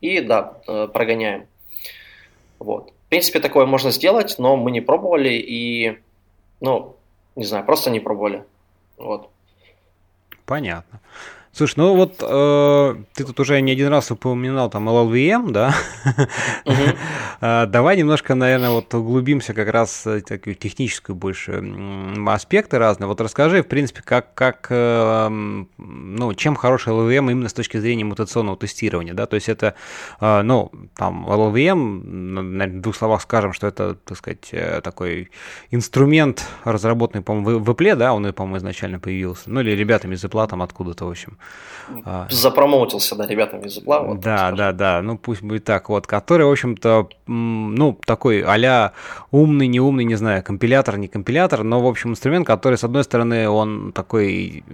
Speaker 2: И да, э, прогоняем. Вот. В принципе, такое можно сделать, но мы не пробовали и, ну, не знаю, просто не пробовали. Вот.
Speaker 1: Понятно. Слушай, ну вот э, ты тут уже не один раз упоминал там LLVM, да? Uh-huh. Давай немножко, наверное, вот углубимся как раз в такую техническую больше аспекты разные. Вот расскажи, в принципе, как, как э, ну, чем хороший LLVM именно с точки зрения мутационного тестирования, да? То есть это, э, ну, там LLVM, на двух словах скажем, что это, так сказать, э, такой инструмент, разработанный, по-моему, в Apple, да, он, по-моему, изначально появился, ну или ребятами из Apple там откуда-то, в общем.
Speaker 2: А. Запромоутился, да, ребятам из Apple.
Speaker 1: Вот, да, да, да, ну пусть будет так, вот, который, в общем-то, ну, такой а умный, не умный, не знаю, компилятор, не компилятор, но, в общем, инструмент, который, с одной стороны, он такой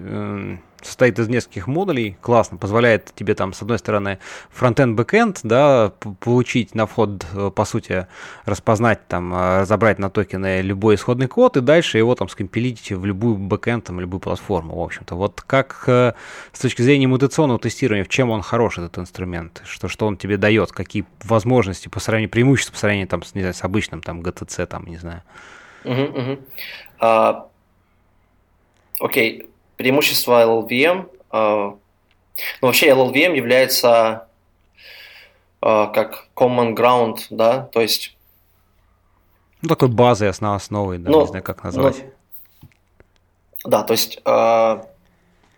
Speaker 1: состоит из нескольких модулей, классно, позволяет тебе там, с одной стороны, фронтенд, бэкенд, да, получить на вход, э, по сути, распознать, там, э, разобрать на токены любой исходный код и дальше его там скомпилить в любую бэкенд, там, любую платформу, в общем-то. Вот как э, с точки зрения мутационного тестирования, в чем он хорош, этот инструмент, что, что он тебе дает, какие возможности по сравнению, преимущества по сравнению там, с, не знаю, с обычным там GCC, там, не знаю.
Speaker 2: Uh-huh, uh-huh. Uh, окей, преимущество LLVM. Uh, ну, вообще LLVM является uh, как common ground, да, то есть...
Speaker 1: Ну, такой базой, основ основой, да, ну, не знаю, как назвать. Ну,
Speaker 2: да, то есть, uh,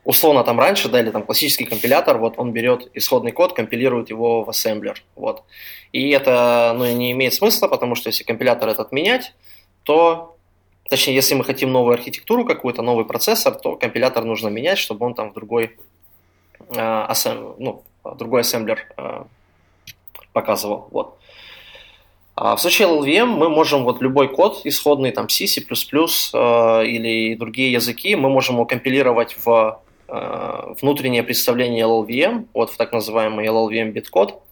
Speaker 2: условно там раньше, да, или там классический компилятор, вот он берет исходный код, компилирует его в ассемблер, вот. И это, ну, не имеет смысла, потому что если компилятор этот менять, то Точнее, если мы хотим новую архитектуру какую-то, новый процессор, то компилятор нужно менять, чтобы он там в другой, э, ассем, ну, другой ассемблер э, показывал. Вот. А в случае LLVM мы можем вот любой код исходный, там C, C++ э, или другие языки, мы можем его компилировать в э, внутреннее представление LLVM, вот в так называемый LLVM биткод,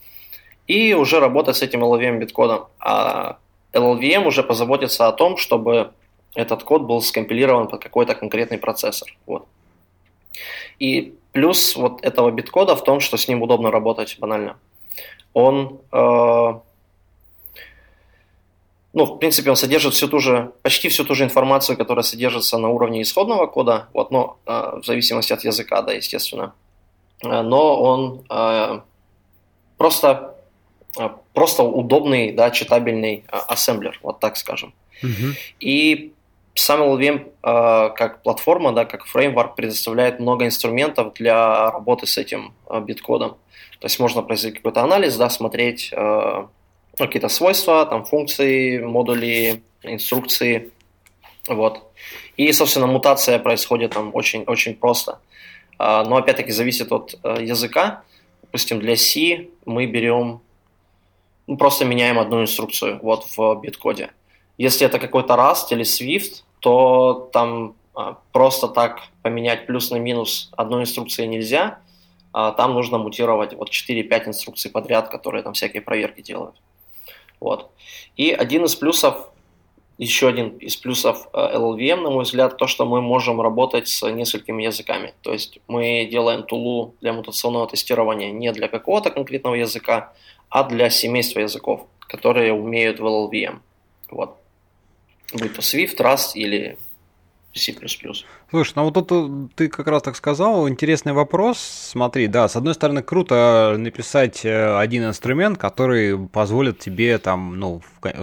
Speaker 2: и уже работать с этим LLVM биткодом. А LLVM уже позаботится о том, чтобы этот код был скомпилирован под какой-то конкретный процессор. Вот. И плюс вот этого биткода в том, что с ним удобно работать банально. Он, э, ну, в принципе, он содержит всю ту же, почти всю ту же информацию, которая содержится на уровне исходного кода, вот, но э, в зависимости от языка, да, естественно. Э, но он э, просто, э, просто удобный, да, читабельный э, ассемблер, вот так скажем. Угу. И сам LLVM э, как платформа, да, как фреймворк предоставляет много инструментов для работы с этим э, биткодом. То есть можно произвести какой-то анализ, да, смотреть э, какие-то свойства, там, функции, модули, инструкции. Вот. И, собственно, мутация происходит там очень, очень просто. Но, опять-таки, зависит от языка. Допустим, для C мы берем, ну, просто меняем одну инструкцию вот в биткоде. Если это какой-то Rust или Swift, то там а, просто так поменять плюс на минус одной инструкции нельзя. А, там нужно мутировать вот 4-5 инструкций подряд, которые там всякие проверки делают. Вот. И один из плюсов, еще один из плюсов а, LLVM, на мой взгляд, то, что мы можем работать с несколькими языками. То есть мы делаем тулу для мутационного тестирования не для какого-то конкретного языка, а для семейства языков, которые умеют в LLVM. Вот то Swift, Rust или C++.
Speaker 1: Слушай, ну вот тут э, ты как раз так сказал, интересный вопрос. Смотри, да, с одной стороны, круто написать э, один инструмент, который позволит тебе там, ну,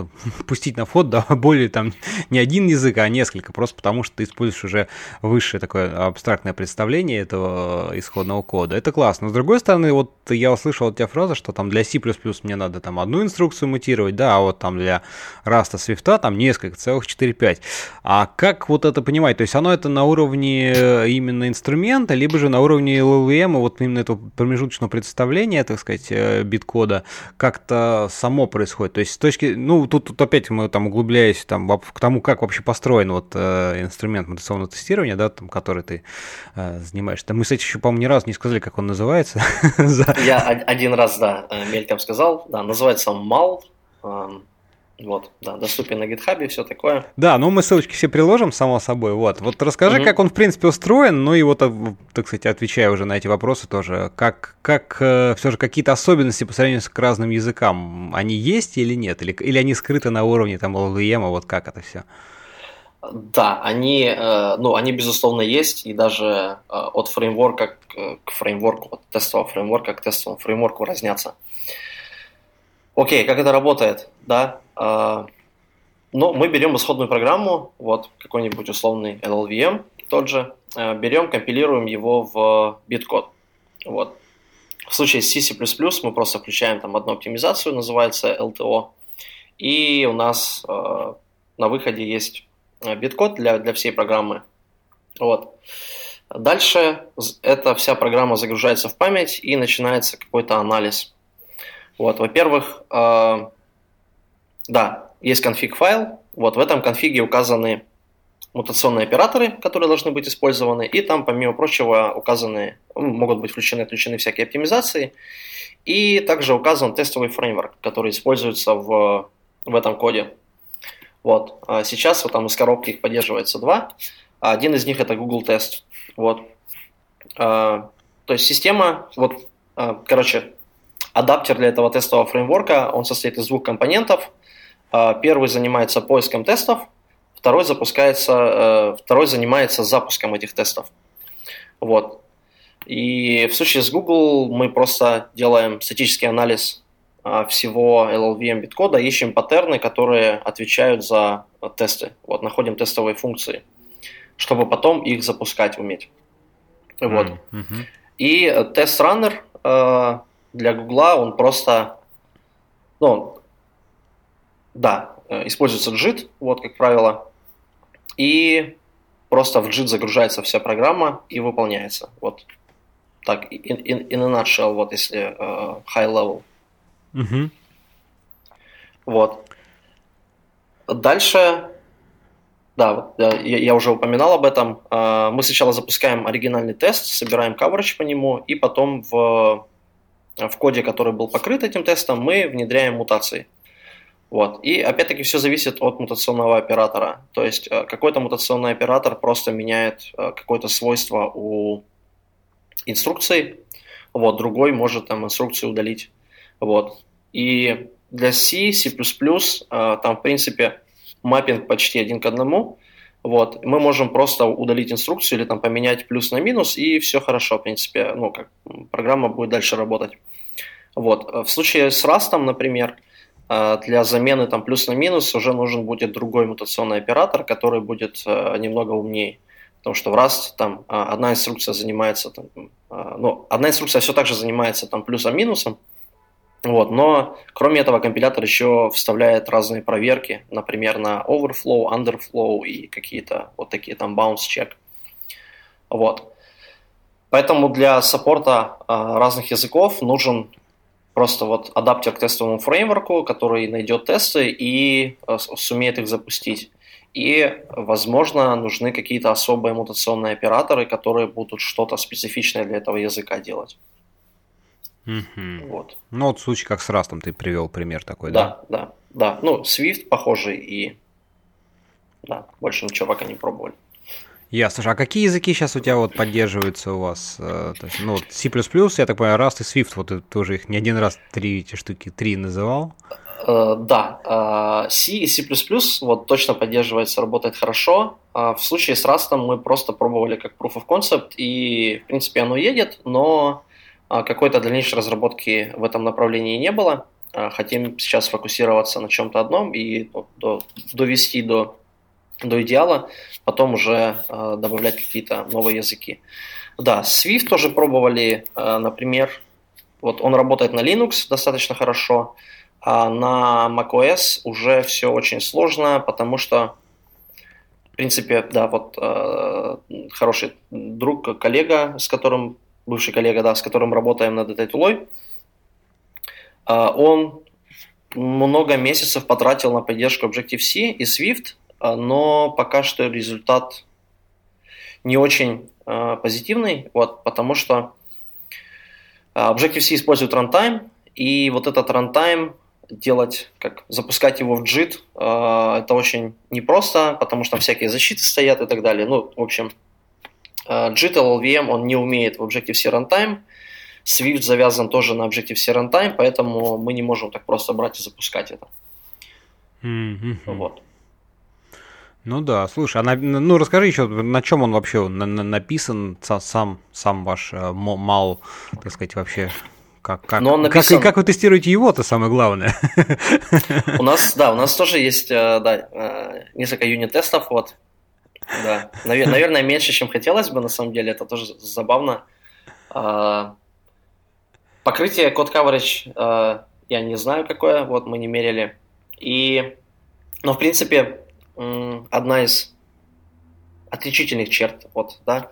Speaker 1: пустить на вход, да, более там не один язык, а несколько, просто потому что ты используешь уже высшее такое абстрактное представление этого э, исходного кода. Это классно. Но с другой стороны, вот я услышал от тебя фразу, что там для C++ мне надо там одну инструкцию мутировать, да, а вот там для Rust, Swift там несколько, целых 4-5. А как вот это понимать? То есть оно это на уровне уровне э, именно инструмента, либо же на уровне LLVM, вот именно этого промежуточного представления, так сказать, э, биткода, как-то само происходит. То есть с точки, ну, тут, тут опять мы там углубляясь там, к тому, как вообще построен вот э, инструмент мутационного тестирования, да, там, который ты э, занимаешься. Мы, кстати, еще, по-моему, ни разу не сказали, как он называется.
Speaker 2: Я один раз, да, мельком сказал, да, называется MAL, вот, да, доступен на GitHub и все такое.
Speaker 1: Да, ну мы ссылочки все приложим, само собой. Вот, вот расскажи, угу. как он в принципе устроен, ну и вот, э, так сказать, отвечая уже на эти вопросы тоже, как, как э, все же какие-то особенности по сравнению с к разным языкам, они есть или нет, или, или они скрыты на уровне там LLVM, вот как это все?
Speaker 2: Да, они, э, ну, они безусловно есть, и даже от фреймворка к фреймворку, от тестового фреймворка к тестовому фреймворку разнятся. Окей, как это работает, да? А, ну, мы берем исходную программу, вот какой-нибудь условный LLVM, тот же, а, берем, компилируем его в биткод. Вот. В случае с C++ мы просто включаем там одну оптимизацию, называется LTO, и у нас э, на выходе есть биткод для, для всей программы. Вот. Дальше эта вся программа загружается в память и начинается какой-то анализ. Вот, во-первых, э, да, есть конфиг файл. Вот в этом конфиге указаны мутационные операторы, которые должны быть использованы, и там, помимо прочего, указаны, могут быть включены, отключены всякие оптимизации, и также указан тестовый фреймворк, который используется в, в этом коде. Вот. А сейчас вот там из коробки их поддерживается два. Один из них это Google Test. Вот. А, то есть система, вот, а, короче, адаптер для этого тестового фреймворка, он состоит из двух компонентов. Первый занимается поиском тестов, второй запускается, э, второй занимается запуском этих тестов. Вот. И в случае с Google мы просто делаем статический анализ а, всего LLVM биткода, ищем паттерны, которые отвечают за тесты. Вот, находим тестовые функции, чтобы потом их запускать уметь. Вот. Mm-hmm. И тест-раннер э, для Гугла, он просто, ну, да, э, используется JIT, вот, как правило, и просто в JIT загружается вся программа и выполняется. Вот так, in, in, in a nutshell, вот если uh, high level.
Speaker 1: Угу.
Speaker 2: Вот. Дальше, да, я, я уже упоминал об этом. Uh, мы сначала запускаем оригинальный тест, собираем coverage по нему, и потом в, в коде, который был покрыт этим тестом, мы внедряем мутации. Вот. И опять-таки все зависит от мутационного оператора. То есть э, какой-то мутационный оператор просто меняет какое-то свойство у инструкции, вот, другой может там инструкцию удалить. Вот. И для C, C++, э, там, в принципе, маппинг почти один к одному. Вот. Мы можем просто удалить инструкцию или там поменять плюс на минус, и все хорошо, в принципе, ну, как программа будет дальше работать. Вот. В случае с Rust, например, э, для замены там плюс на минус уже нужен будет другой мутационный оператор, который будет э, немного умнее. Потому что в Rust там одна инструкция занимается, там, ну, одна инструкция все так же занимается там плюсом-минусом, вот, но кроме этого компилятор еще вставляет разные проверки, например, на overflow, underflow и какие-то вот такие там bounce check. Вот. Поэтому для саппорта разных языков нужен просто вот адаптер к тестовому фреймворку, который найдет тесты и сумеет их запустить. И, возможно, нужны какие-то особые мутационные операторы, которые будут что-то специфичное для этого языка делать.
Speaker 1: Угу. Вот. Ну, вот случай как с Растом ты привел пример такой, да?
Speaker 2: Да, да, да. Ну, Swift похожий и да, больше ничего пока не пробовали.
Speaker 1: Ясно. А какие языки сейчас у тебя вот поддерживаются у вас? Э, то есть, ну, C++, я так понимаю, Rust и Swift, вот ты тоже их не один раз три эти штуки, три называл.
Speaker 2: Э, да, э, C и C++ вот точно поддерживается, работает хорошо. В случае с Rust мы просто пробовали как proof of concept, и, в принципе, оно едет, но какой-то дальнейшей разработки в этом направлении не было. Хотим сейчас фокусироваться на чем-то одном и до, довести до, до идеала, потом уже добавлять какие-то новые языки. Да, Swift тоже пробовали, например, вот он работает на Linux достаточно хорошо, а на macOS уже все очень сложно, потому что, в принципе, да, вот э, хороший друг, коллега, с которым, бывший коллега, да, с которым работаем над этой тулой, э, он много месяцев потратил на поддержку Objective-C и Swift, э, но пока что результат не очень э, позитивный, вот, потому что э, Objective-C использует runtime, и вот этот runtime делать, как запускать его в JIT, э, это очень непросто, потому что там всякие защиты стоят и так далее. Ну, в общем, э, JIT LLVM он не умеет в Objective-C Runtime, Swift завязан тоже на Objective-C Runtime, поэтому мы не можем так просто брать и запускать это.
Speaker 1: Mm-hmm.
Speaker 2: Вот.
Speaker 1: Ну да, слушай, а на, ну расскажи еще, на чем он вообще на, на, написан, сам, сам ваш э, мал, так сказать, вообще как, как, Но он написан... как, как вы тестируете его, это самое главное.
Speaker 2: У нас, да, у нас тоже есть э, да, э, несколько юнит-тестов, вот. Да. Наверное, меньше, чем хотелось бы, на самом деле, это тоже забавно. А, покрытие код coverage э, я не знаю какое, вот мы не мерили. И, но в принципе, одна из отличительных черт, вот, да,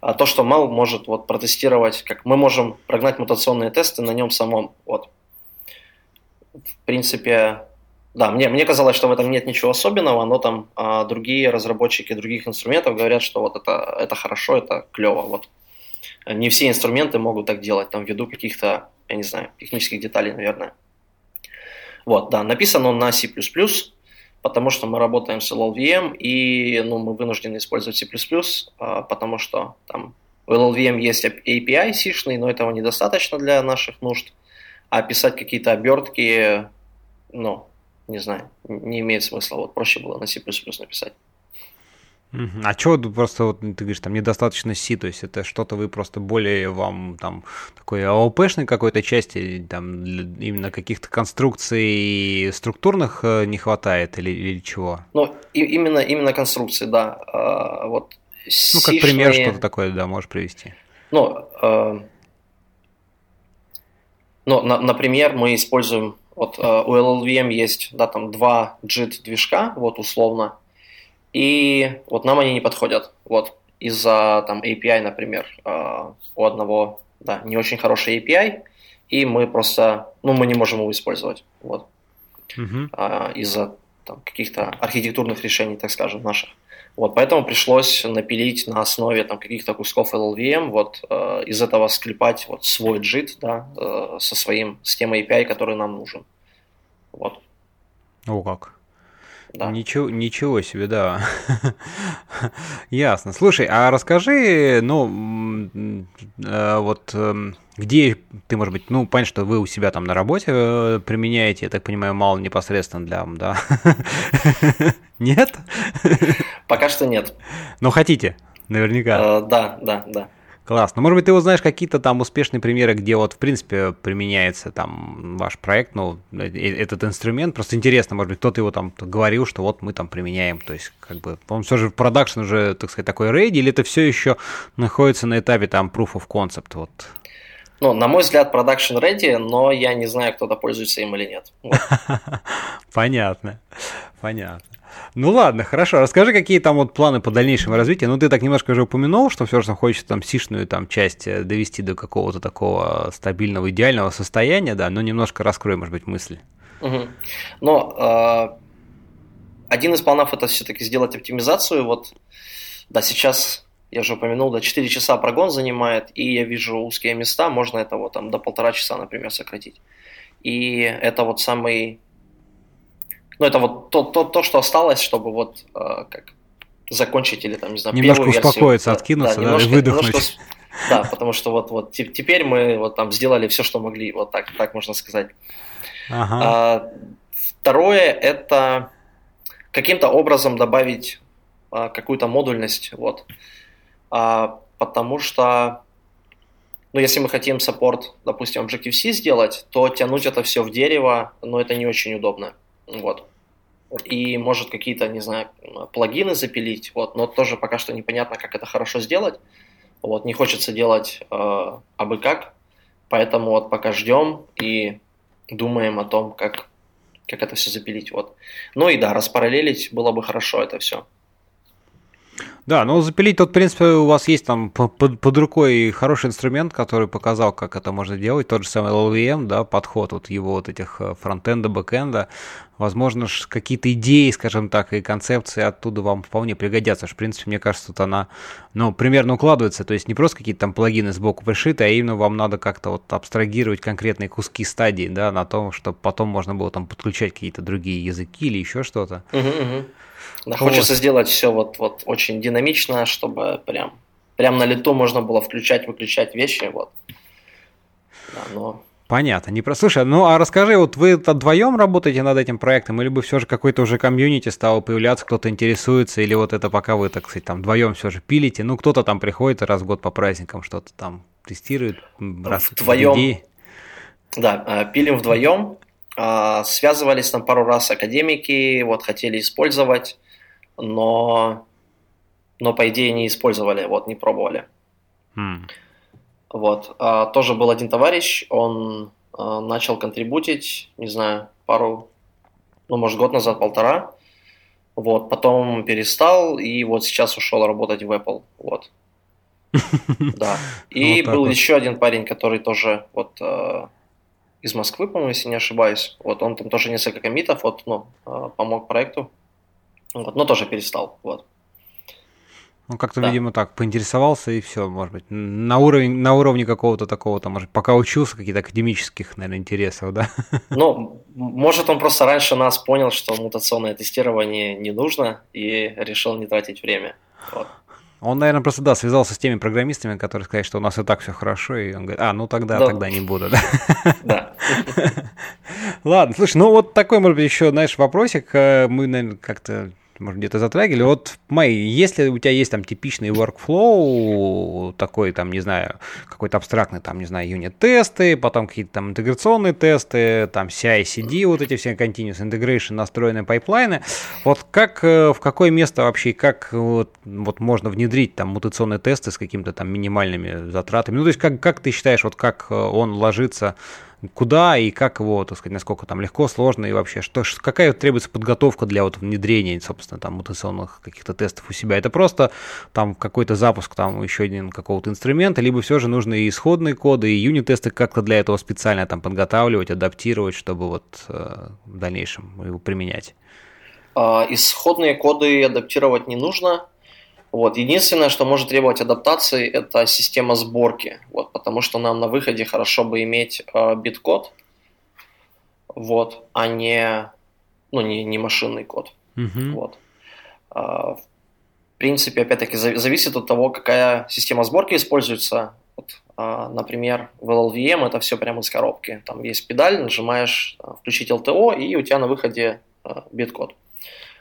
Speaker 2: а то, что Мал может вот протестировать, как мы можем прогнать мутационные тесты на нем самом. Вот. В принципе, да, мне, мне казалось, что в этом нет ничего особенного, но там а, другие разработчики других инструментов говорят, что вот это, это хорошо, это клево. Вот. Не все инструменты могут так делать, там ввиду каких-то, я не знаю, технических деталей, наверное. Вот, да, написан он на C++, потому что мы работаем с LLVM, и ну, мы вынуждены использовать C++, а, потому что там у LLVM есть API сишный, но этого недостаточно для наших нужд, а писать какие-то обертки, ну, не знаю, не имеет смысла. Вот проще было на C++ написать.
Speaker 1: А что просто вот ты говоришь, там недостаточно C, то есть это что-то вы просто более вам там такой АОПшной какой-то части, там именно каких-то конструкций структурных э, не хватает или, или чего?
Speaker 2: Ну, и, именно, именно конструкции, да. А, вот
Speaker 1: ну, как пример что-то такое, да, можешь привести.
Speaker 2: Ну, э, ну на, например, мы используем, вот э, у LLVM есть, да, там два JIT движка, вот условно, и вот нам они не подходят. Вот из-за там API, например, э, у одного да, не очень хороший API, и мы просто, ну, мы не можем его использовать. Вот. Uh-huh. из-за там, каких-то архитектурных решений, так скажем, наших. Вот, поэтому пришлось напилить на основе там, каких-то кусков LLVM, вот, э, из этого склепать вот, свой JIT да, э, со своим, с тем API, который нам нужен. Вот.
Speaker 1: О, как. Да. Ничего, ничего себе, да. Ясно. Слушай, а расскажи, ну, э, вот э, где ты, может быть, ну, понятно, что вы у себя там на работе э, применяете, я так понимаю, мало непосредственно для, да? Нет?
Speaker 2: Пока что нет.
Speaker 1: Но хотите, наверняка.
Speaker 2: Да, да, да.
Speaker 1: Классно. Может быть, ты вот знаешь какие-то там успешные примеры, где вот, в принципе, применяется там ваш проект, ну, э, э, этот инструмент. Просто интересно, может быть, кто-то его там говорил, что вот мы там применяем. То есть, как бы, он все же в продакшн уже, так сказать, такой рейди, или это все еще находится на этапе там proof of concept? Вот.
Speaker 2: Ну, на мой взгляд, production ready, но я не знаю, кто-то пользуется им или нет.
Speaker 1: Понятно, понятно. Ну ладно, хорошо. Расскажи, какие там вот планы по дальнейшему развитию. Ну, ты так немножко уже упомянул, что все же хочется там сишную там часть э, довести до какого-то такого стабильного, идеального состояния, да, но немножко раскрой, может быть, мысли.
Speaker 2: Угу. Но э, один из планов это все-таки сделать оптимизацию. Вот, да, сейчас я уже упомянул, да, 4 часа прогон занимает, и я вижу узкие места, можно это вот там до полтора часа, например, сократить. И это вот самый ну, это вот то, то, то что осталось, чтобы вот э, как закончить или там, не знаю,
Speaker 1: Немножко первую успокоиться, версию. откинуться, да, немножко, да, выдохнуть. Немножко,
Speaker 2: да, потому что вот, вот теперь мы вот там сделали все, что могли, вот так, так можно сказать. Ага. А, второе – это каким-то образом добавить а, какую-то модульность, вот. А, потому что, ну, если мы хотим саппорт, допустим, Objective-C сделать, то тянуть это все в дерево, ну, это не очень удобно, вот и может какие-то, не знаю, плагины запилить, вот, но тоже пока что непонятно, как это хорошо сделать. Вот, не хочется делать э, абы как, поэтому вот пока ждем и думаем о том, как, как это все запилить. Вот. Ну и да, распараллелить было бы хорошо это все.
Speaker 1: Да, ну запилить тут, в принципе, у вас есть там под, под рукой хороший инструмент, который показал, как это можно делать. Тот же самый LLVM, да, подход вот его вот этих э, фронтенда, бэкенда. Возможно, какие-то идеи, скажем так, и концепции оттуда вам вполне пригодятся. В принципе, мне кажется, тут она, ну, примерно укладывается. То есть не просто какие-то там плагины сбоку пришиты, а именно вам надо как-то вот абстрагировать конкретные куски стадии, да, на том, чтобы потом можно было там подключать какие-то другие языки или еще что-то.
Speaker 2: Угу, угу. Да, хочется сделать все вот, вот очень динамично, чтобы прям, прям на лету можно было включать, выключать вещи. Вот.
Speaker 1: Да, но... Понятно. Не про... Слушай, ну а расскажи, вот вы вдвоем работаете над этим проектом, или бы все же какой-то уже комьюнити стал появляться, кто-то интересуется, или вот это пока вы, так сказать, там вдвоем все же пилите, ну кто-то там приходит раз в год по праздникам что-то там тестирует,
Speaker 2: раз вдвоем. Идеи. Да, а, пилим вдвоем, связывались там пару раз академики, вот хотели использовать, но, но по идее не использовали, вот, не пробовали. Mm. Вот. А, тоже был один товарищ, он а, начал контрибутить, не знаю, пару, ну, может, год назад, полтора. Вот, потом перестал, и вот сейчас ушел работать в Apple. Вот. Да. И был еще один парень, который тоже вот из Москвы, по-моему, если не ошибаюсь. Вот он там тоже несколько комитов, вот, ну, помог проекту. Вот, но тоже перестал. Вот.
Speaker 1: Ну, как-то, да. видимо, так, поинтересовался и все, может быть. На уровне, на уровне какого-то такого, там, может, пока учился, каких-то академических, наверное, интересов, да?
Speaker 2: Ну, может, он просто раньше нас понял, что мутационное тестирование не нужно, и решил не тратить время. Вот.
Speaker 1: Он, наверное, просто, да, связался с теми программистами, которые сказали, что у нас и так все хорошо, и он говорит, а, ну тогда, да. тогда не буду, да? Да. Ладно, слушай, ну вот такой, может быть, еще, знаешь, вопросик. Э, мы, наверное, как-то может, где-то затрагивали. Вот, Мэй, если у тебя есть там типичный workflow, такой, там, не знаю, какой-то абстрактный, там, не знаю, юнит-тесты, потом какие-то там интеграционные тесты, там CI-CD, вот эти все continuous integration, настроенные пайплайны, вот как, э, в какое место вообще, как вот, вот можно внедрить там мутационные тесты с какими-то там минимальными затратами? Ну, то есть, как, как ты считаешь, вот как э, он ложится куда и как его, так сказать, насколько там легко, сложно и вообще, что, какая требуется подготовка для вот внедрения, собственно, там мутационных каких-то тестов у себя. Это просто там какой-то запуск там еще один какого-то инструмента, либо все же нужно и исходные коды, и юнит-тесты как-то для этого специально там подготавливать, адаптировать, чтобы вот э, в дальнейшем его применять.
Speaker 2: А, исходные коды адаптировать не нужно. Вот. Единственное, что может требовать адаптации, это система сборки, вот, потому что нам на выходе хорошо бы иметь э, биткод, вот, а не, ну, не, не машинный код. Mm-hmm. Вот. А, в принципе, опять-таки, зависит от того, какая система сборки используется. Вот, а, например, в LLVM это все прямо из коробки. Там есть педаль, нажимаешь «Включить LTO», и у тебя на выходе биткод.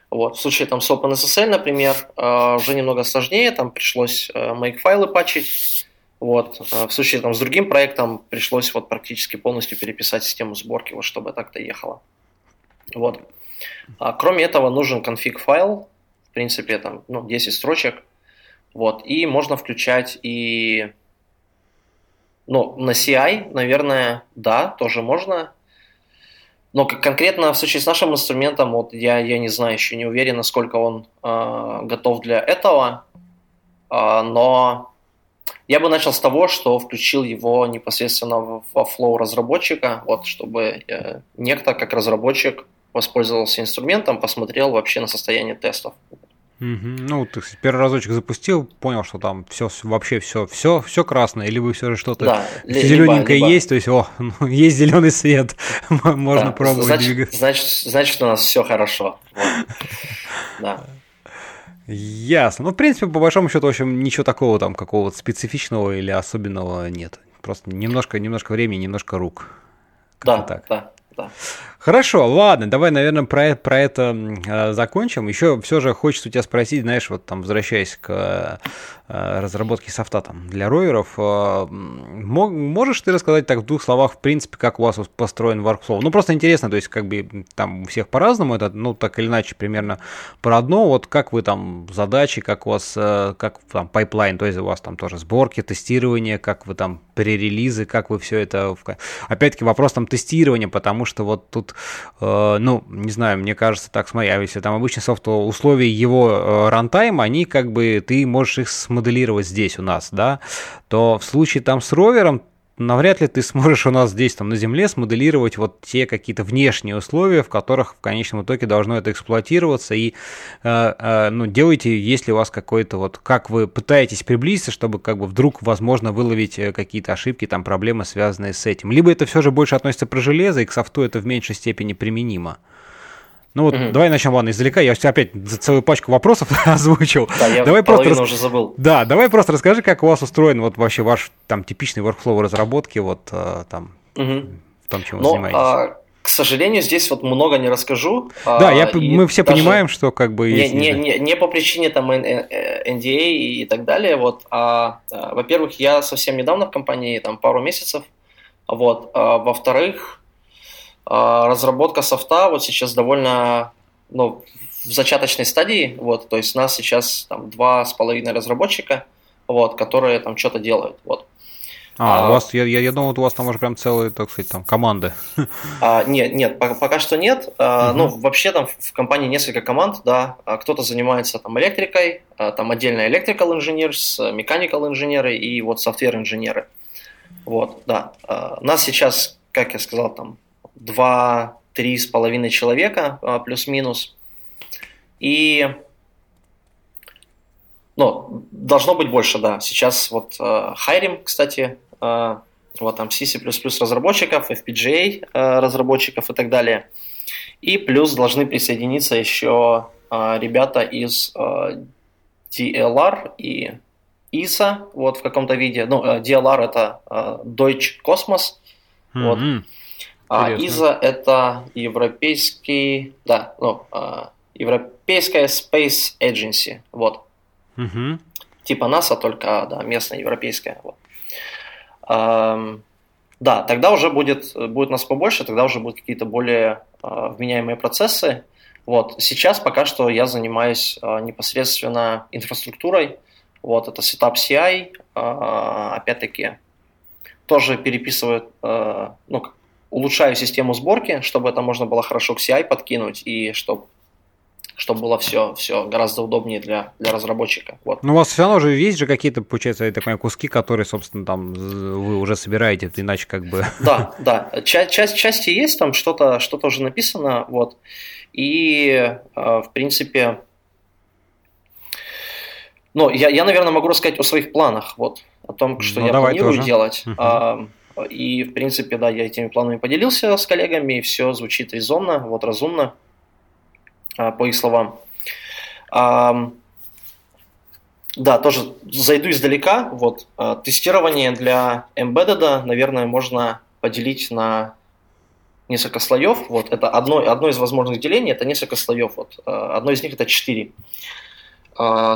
Speaker 2: Вот. В случае там, с OpenSSL, например, э, уже немного сложнее, там пришлось э, make-файлы патчить. Вот. Э, в случае там, с другим проектом пришлось вот, практически полностью переписать систему сборки, вот, чтобы так-то ехало. Вот. А, кроме этого, нужен конфиг-файл, в принципе, там, ну, 10 строчек. Вот. И можно включать и ну, на CI, наверное, да, тоже можно. Но конкретно в случае с нашим инструментом, вот я, я не знаю, еще не уверен, насколько он э, готов для этого, э, но я бы начал с того, что включил его непосредственно во флоу разработчика, вот, чтобы э, некто, как разработчик, воспользовался инструментом, посмотрел вообще на состояние тестов.
Speaker 1: Угу. Ну, ты первый разочек запустил, понял, что там все вообще все, все, все красное, либо все же что-то да, зелененькое либо, есть, то есть, о, ну, есть зеленый свет, можно да, пробовать
Speaker 2: значит, двигаться. Значит, значит, у нас все хорошо.
Speaker 1: Да. Ясно. Ну, в принципе, по большому счету, в общем, ничего такого там какого-то специфичного или особенного нет. Просто немножко, немножко времени, немножко рук.
Speaker 2: Да, так. да, да.
Speaker 1: Хорошо, ладно, давай, наверное, про, про это э, закончим. Еще все же хочется у тебя спросить, знаешь, вот там, возвращаясь к э, разработке софта там, для роверов, э, можешь ты рассказать так в двух словах, в принципе, как у вас построен workflow? Ну, просто интересно, то есть, как бы там у всех по-разному, это, ну, так или иначе, примерно про одно, вот как вы там задачи, как у вас, э, как там пайплайн, то есть у вас там тоже сборки, тестирование, как вы там пререлизы, как вы все это... Опять-таки вопрос там тестирования, потому что вот тут э, ну, не знаю, мне кажется, так, смотри, а если там обычный софт, то условия его э, рантайма, они как бы, ты можешь их смоделировать здесь у нас, да, то в случае там с ровером навряд ли ты сможешь у нас здесь, там, на Земле, смоделировать вот те какие-то внешние условия, в которых в конечном итоге должно это эксплуатироваться. И, э, э, ну, делайте, если у вас какой-то вот, как вы пытаетесь приблизиться, чтобы как бы вдруг, возможно, выловить э, какие-то ошибки, там, проблемы, связанные с этим. Либо это все же больше относится про железо, и к софту это в меньшей степени применимо. Ну вот, угу. давай начнем, ладно, издалека. Я опять целую пачку вопросов озвучил.
Speaker 2: Да, я
Speaker 1: давай
Speaker 2: просто рас... уже забыл.
Speaker 1: Да, давай просто расскажи, как у вас устроен вот вообще ваш там типичный workflow разработки, вот э, там, угу. в том, чем вы Но, занимаетесь. А,
Speaker 2: к сожалению, здесь вот много не расскажу.
Speaker 1: Да, а, я, мы все понимаем, что как бы...
Speaker 2: Не, не, не, не по причине там NDA а и так далее, вот, а, а во-первых, я совсем недавно в компании, там, пару месяцев, вот, а, во-вторых, разработка софта вот сейчас довольно ну, в зачаточной стадии, вот, то есть у нас сейчас там два с половиной разработчика, вот, которые там что-то делают, вот.
Speaker 1: А, а у вас, я, я, я думал, у вас там уже прям целые, так сказать, там команды.
Speaker 2: А, нет, нет, пока, пока что нет. А, угу. Ну, вообще там в компании несколько команд, да. А кто-то занимается там электрикой, а, там отдельно electrical engineers, mechanical инженеры и вот software инженеры. Вот, да. А, нас сейчас как я сказал, там, два-три с половиной человека, плюс-минус. И ну, должно быть больше, да. Сейчас вот э, хайрим, кстати, э, вот там C++ разработчиков, FPGA э, разработчиков и так далее. И плюс должны присоединиться еще э, ребята из э, DLR и ISA вот в каком-то виде. Ну, э, DLR это э, Deutsche Cosmos. Mm-hmm. Вот. А ISA это европейский, да, ну, э, европейская Space Agency. Вот.
Speaker 1: Угу.
Speaker 2: Типа НАСА, только да, местная, европейская. Вот. Эм, да, тогда уже будет, будет нас побольше, тогда уже будут какие-то более э, вменяемые процессы. Вот. Сейчас пока что я занимаюсь э, непосредственно инфраструктурой. Вот, это Setup CI, э, опять-таки, тоже переписываю, э, ну, улучшаю систему сборки, чтобы это можно было хорошо к CI подкинуть и чтобы чтобы было все, все гораздо удобнее для, для разработчика. Вот.
Speaker 1: Ну, у вас все равно же есть же какие-то, получается, я так понимаю, куски, которые, собственно, там вы уже собираете, иначе как бы...
Speaker 2: Да, да. Часть, часть, части есть, там что-то что уже написано, вот. И, э, в принципе, ну, я, я, наверное, могу рассказать о своих планах, вот, о том, что ну, я планирую тоже. делать. Uh-huh. И, в принципе, да, я этими планами поделился с коллегами, и все звучит резонно, вот разумно. А, по их словам. Да, тоже зайду издалека. Вот, а, тестирование для embedded, наверное, можно поделить на несколько слоев. Вот, это одно, одно из возможных делений, это несколько слоев. Вот, а, одно из них это 4.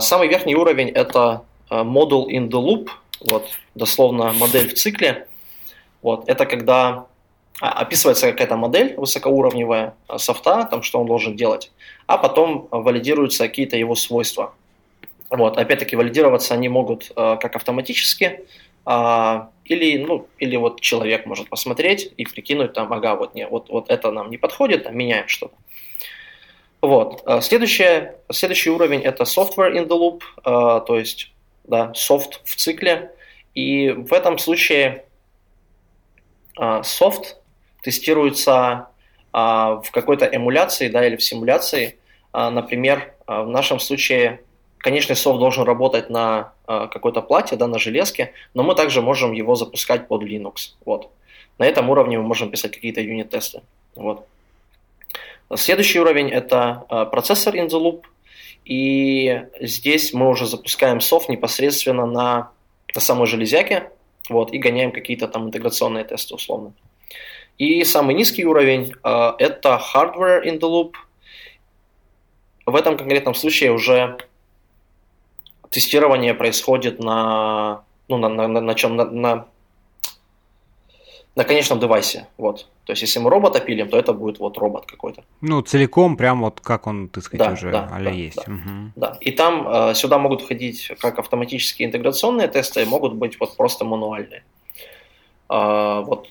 Speaker 2: Самый верхний уровень это model in the loop, вот, дословно модель в цикле. Вот, это когда а, описывается какая-то модель высокоуровневая а, софта, там, что он должен делать, а потом валидируются какие-то его свойства. Вот, опять-таки, валидироваться они могут э, как автоматически, э, или, ну, или вот человек может посмотреть и прикинуть там, ага, вот, не, вот, вот это нам не подходит, а меняем что-то. Вот. Следующее, следующий уровень это software in the loop, э, то есть да, софт в цикле. И в этом случае софт тестируется а, в какой-то эмуляции да, или в симуляции. А, например, а, в нашем случае конечный софт должен работать на какой-то плате, да, на железке, но мы также можем его запускать под Linux. Вот. На этом уровне мы можем писать какие-то юнит-тесты. Вот. Следующий уровень – это процессор in the loop, и здесь мы уже запускаем софт непосредственно на, на самой железяке, вот, и гоняем какие-то там интеграционные тесты условно. И самый низкий уровень э, это hardware in the loop. В этом конкретном случае уже тестирование происходит на, ну, на, на, на, на чем? На, на, на конечном девайсе. Вот. То есть, если мы робота пилим, то это будет вот робот какой-то.
Speaker 1: Ну, целиком, прям вот как он, так сказать, да, уже
Speaker 2: да,
Speaker 1: а
Speaker 2: да,
Speaker 1: есть.
Speaker 2: Да, угу. да. И там э, сюда могут входить как автоматические интеграционные тесты, могут быть вот просто мануальные. Э, вот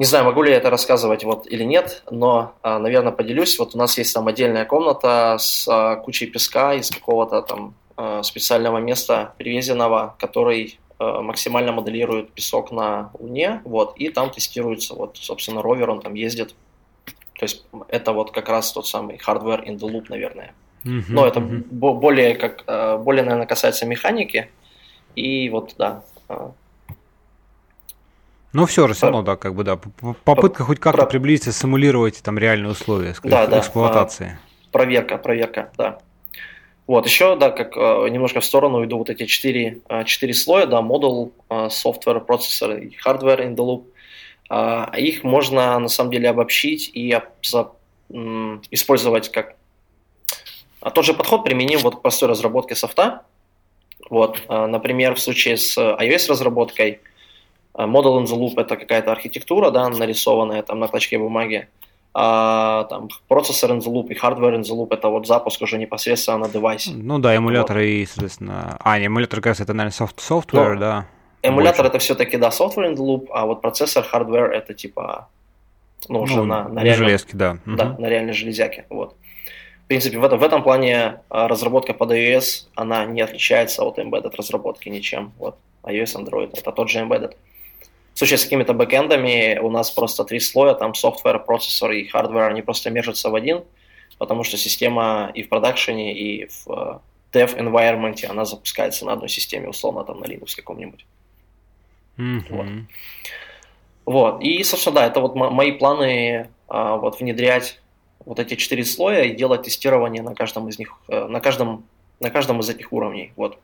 Speaker 2: не знаю, могу ли я это рассказывать вот или нет, но, а, наверное, поделюсь. Вот у нас есть там отдельная комната с а, кучей песка из какого-то там а, специального места привезенного, который максимально моделирует песок на Луне, вот, и там тестируется, вот, собственно, ровер, он там ездит. То есть это вот как раз тот самый hardware in the loop, наверное. Uh-huh, Но это uh-huh. более, как, более, наверное, касается механики. И вот, да,
Speaker 1: ну, все же, все равно, да, как бы, да. Попытка хоть как-то приблизиться, симулировать там реальные условия
Speaker 2: да, да,
Speaker 1: эксплуатации.
Speaker 2: Проверка, проверка, да. Вот, еще, да, как э, немножко в сторону иду вот эти четыре, э, четыре слоя, да, модул, э, software, процессор и hardware in the loop. А их можно, на самом деле, обобщить и использовать как... А тот же подход применим вот к простой разработке софта. Вот, например, в случае с iOS-разработкой – Model in the loop это какая-то архитектура, да, нарисованная там на клочке бумаги. А там процессор in the loop и hardware in the loop это вот запуск уже непосредственно на девайсе.
Speaker 1: Ну да, эмулятор вот. и, соответственно... А, не, эмулятор, кажется, это, наверное, софт software, ну, да?
Speaker 2: Эмулятор больше. это все-таки, да, software in the loop, а вот процессор, hardware это типа, ну, уже ну, на, на, реальном,
Speaker 1: железке, да.
Speaker 2: Да, угу. на реальной железяке, вот. В принципе, в этом, в этом плане а, разработка под iOS, она не отличается от embedded разработки ничем. Вот, iOS, Android, это тот же embedded. В случае с какими-то бэкэндами у нас просто три слоя, там software, процессор и hardware, они просто мержатся в один, потому что система и в продакшене, и в э, dev environment, она запускается на одной системе, условно, там на Linux каком-нибудь. Mm-hmm. Вот. вот. И, собственно, да, это вот мои планы а, вот внедрять вот эти четыре слоя и делать тестирование на каждом из них, э, на каждом, на каждом из этих уровней. Вот.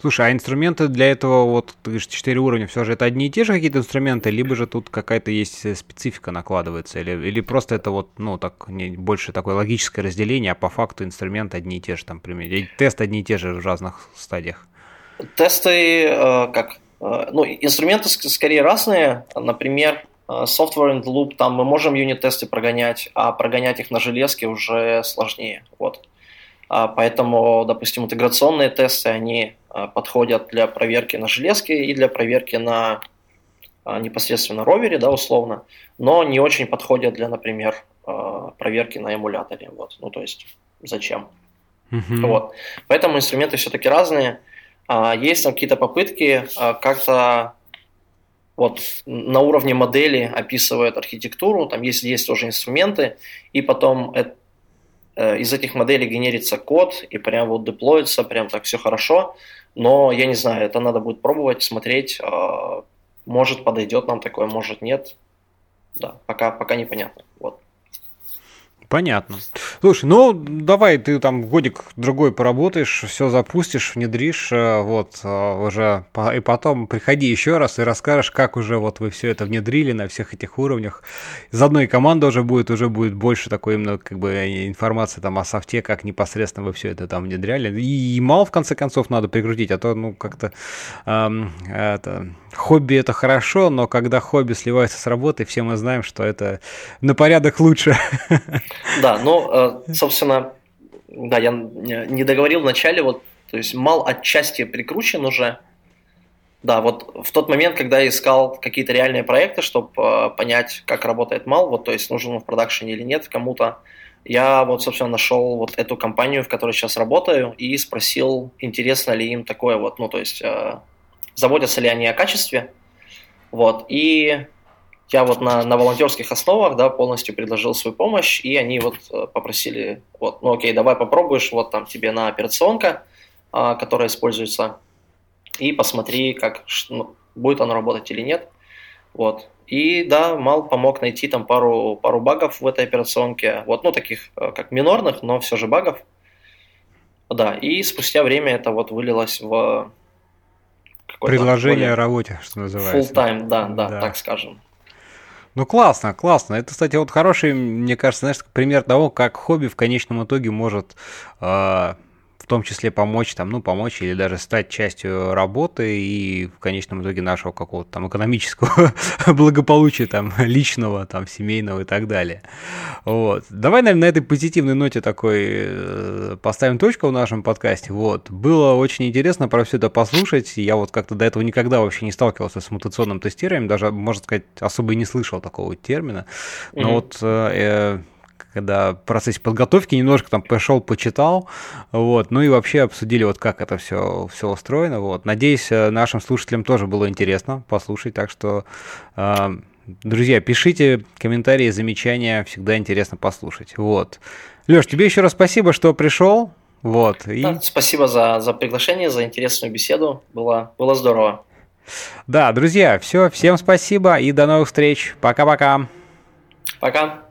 Speaker 1: Слушай, а инструменты для этого, вот ты говоришь, 4 уровня, все же это одни и те же какие-то инструменты, либо же тут какая-то есть э, специфика накладывается, или, или просто это вот, ну, так, не, больше такое логическое разделение, а по факту инструменты одни и те же, там, примерно, тест одни и те же в разных стадиях?
Speaker 2: Тесты, э, как, э, ну, инструменты скорее разные, например, Software in the Loop, там мы можем юнит-тесты прогонять, а прогонять их на железке уже сложнее. Вот. А, поэтому, допустим, интеграционные тесты, они подходят для проверки на железке и для проверки на а, непосредственно ровере, да, условно, но не очень подходят для, например, проверки на эмуляторе. Вот. Ну, то есть, зачем? Mm-hmm. Вот. Поэтому инструменты все-таки разные. Есть там какие-то попытки как-то вот на уровне модели описывают архитектуру, там есть, есть тоже инструменты, и потом Э, из этих моделей генерится код и прям вот деплоится, прям так все хорошо. Но я не знаю, это надо будет пробовать, смотреть. Э, может подойдет нам такое, может нет. Да, пока, пока непонятно. Вот.
Speaker 1: Понятно. Слушай, ну давай ты там годик другой поработаешь, все запустишь, внедришь, э, вот э, уже и потом приходи еще раз и расскажешь, как уже вот вы все это внедрили на всех этих уровнях. Из одной команды уже будет, уже будет больше такой именно как бы информации там о софте, как непосредственно вы все это там внедряли. И, мало в конце концов надо прикрутить, а то ну как-то эм, это хобби это хорошо, но когда хобби сливается с работой, все мы знаем, что это на порядок лучше.
Speaker 2: Да, ну, э, собственно, да, я не договорил вначале, вот, то есть мал отчасти прикручен уже. Да, вот в тот момент, когда я искал какие-то реальные проекты, чтобы э, понять, как работает мал, вот, то есть нужен он в продакшене или нет кому-то, я вот, собственно, нашел вот эту компанию, в которой сейчас работаю, и спросил, интересно ли им такое вот, ну, то есть, э, заботятся ли они о качестве, вот, и я вот на, на волонтерских основах, да, полностью предложил свою помощь, и они вот э, попросили, вот, ну окей, давай попробуешь, вот там тебе на операционка, а, которая используется, и посмотри, как ну, будет оно работать или нет, вот. И да, Мал помог найти там пару, пару багов в этой операционке, вот, ну таких э, как минорных, но все же багов, да, и спустя время это вот вылилось в
Speaker 1: Предложение о работе, что называется.
Speaker 2: Full time, да, да, да, так скажем.
Speaker 1: Ну классно, классно. Это, кстати, вот хороший, мне кажется, знаешь, пример того, как хобби в конечном итоге может э, том числе помочь там, ну, помочь или даже стать частью работы и в конечном итоге нашего какого-то там экономического благополучия там личного, там семейного и так далее. Вот. Давай, наверное, на этой позитивной ноте такой э, поставим точку в нашем подкасте. Вот. Было очень интересно про все это послушать. Я вот как-то до этого никогда вообще не сталкивался с мутационным тестированием, даже, можно сказать, особо и не слышал такого термина. Но mm-hmm. вот э, когда в процессе подготовки немножко там пошел, почитал, вот, ну и вообще обсудили вот как это все, все устроено, вот. Надеюсь, э, нашим слушателям тоже было интересно послушать, так что, э, друзья, пишите комментарии, замечания, всегда интересно послушать, вот. Леш, тебе еще раз спасибо, что пришел, вот.
Speaker 2: И... Да, спасибо за, за приглашение, за интересную беседу, было, было здорово.
Speaker 1: Да, друзья, все, всем спасибо и до новых встреч. Пока-пока.
Speaker 2: Пока. -пока. Пока.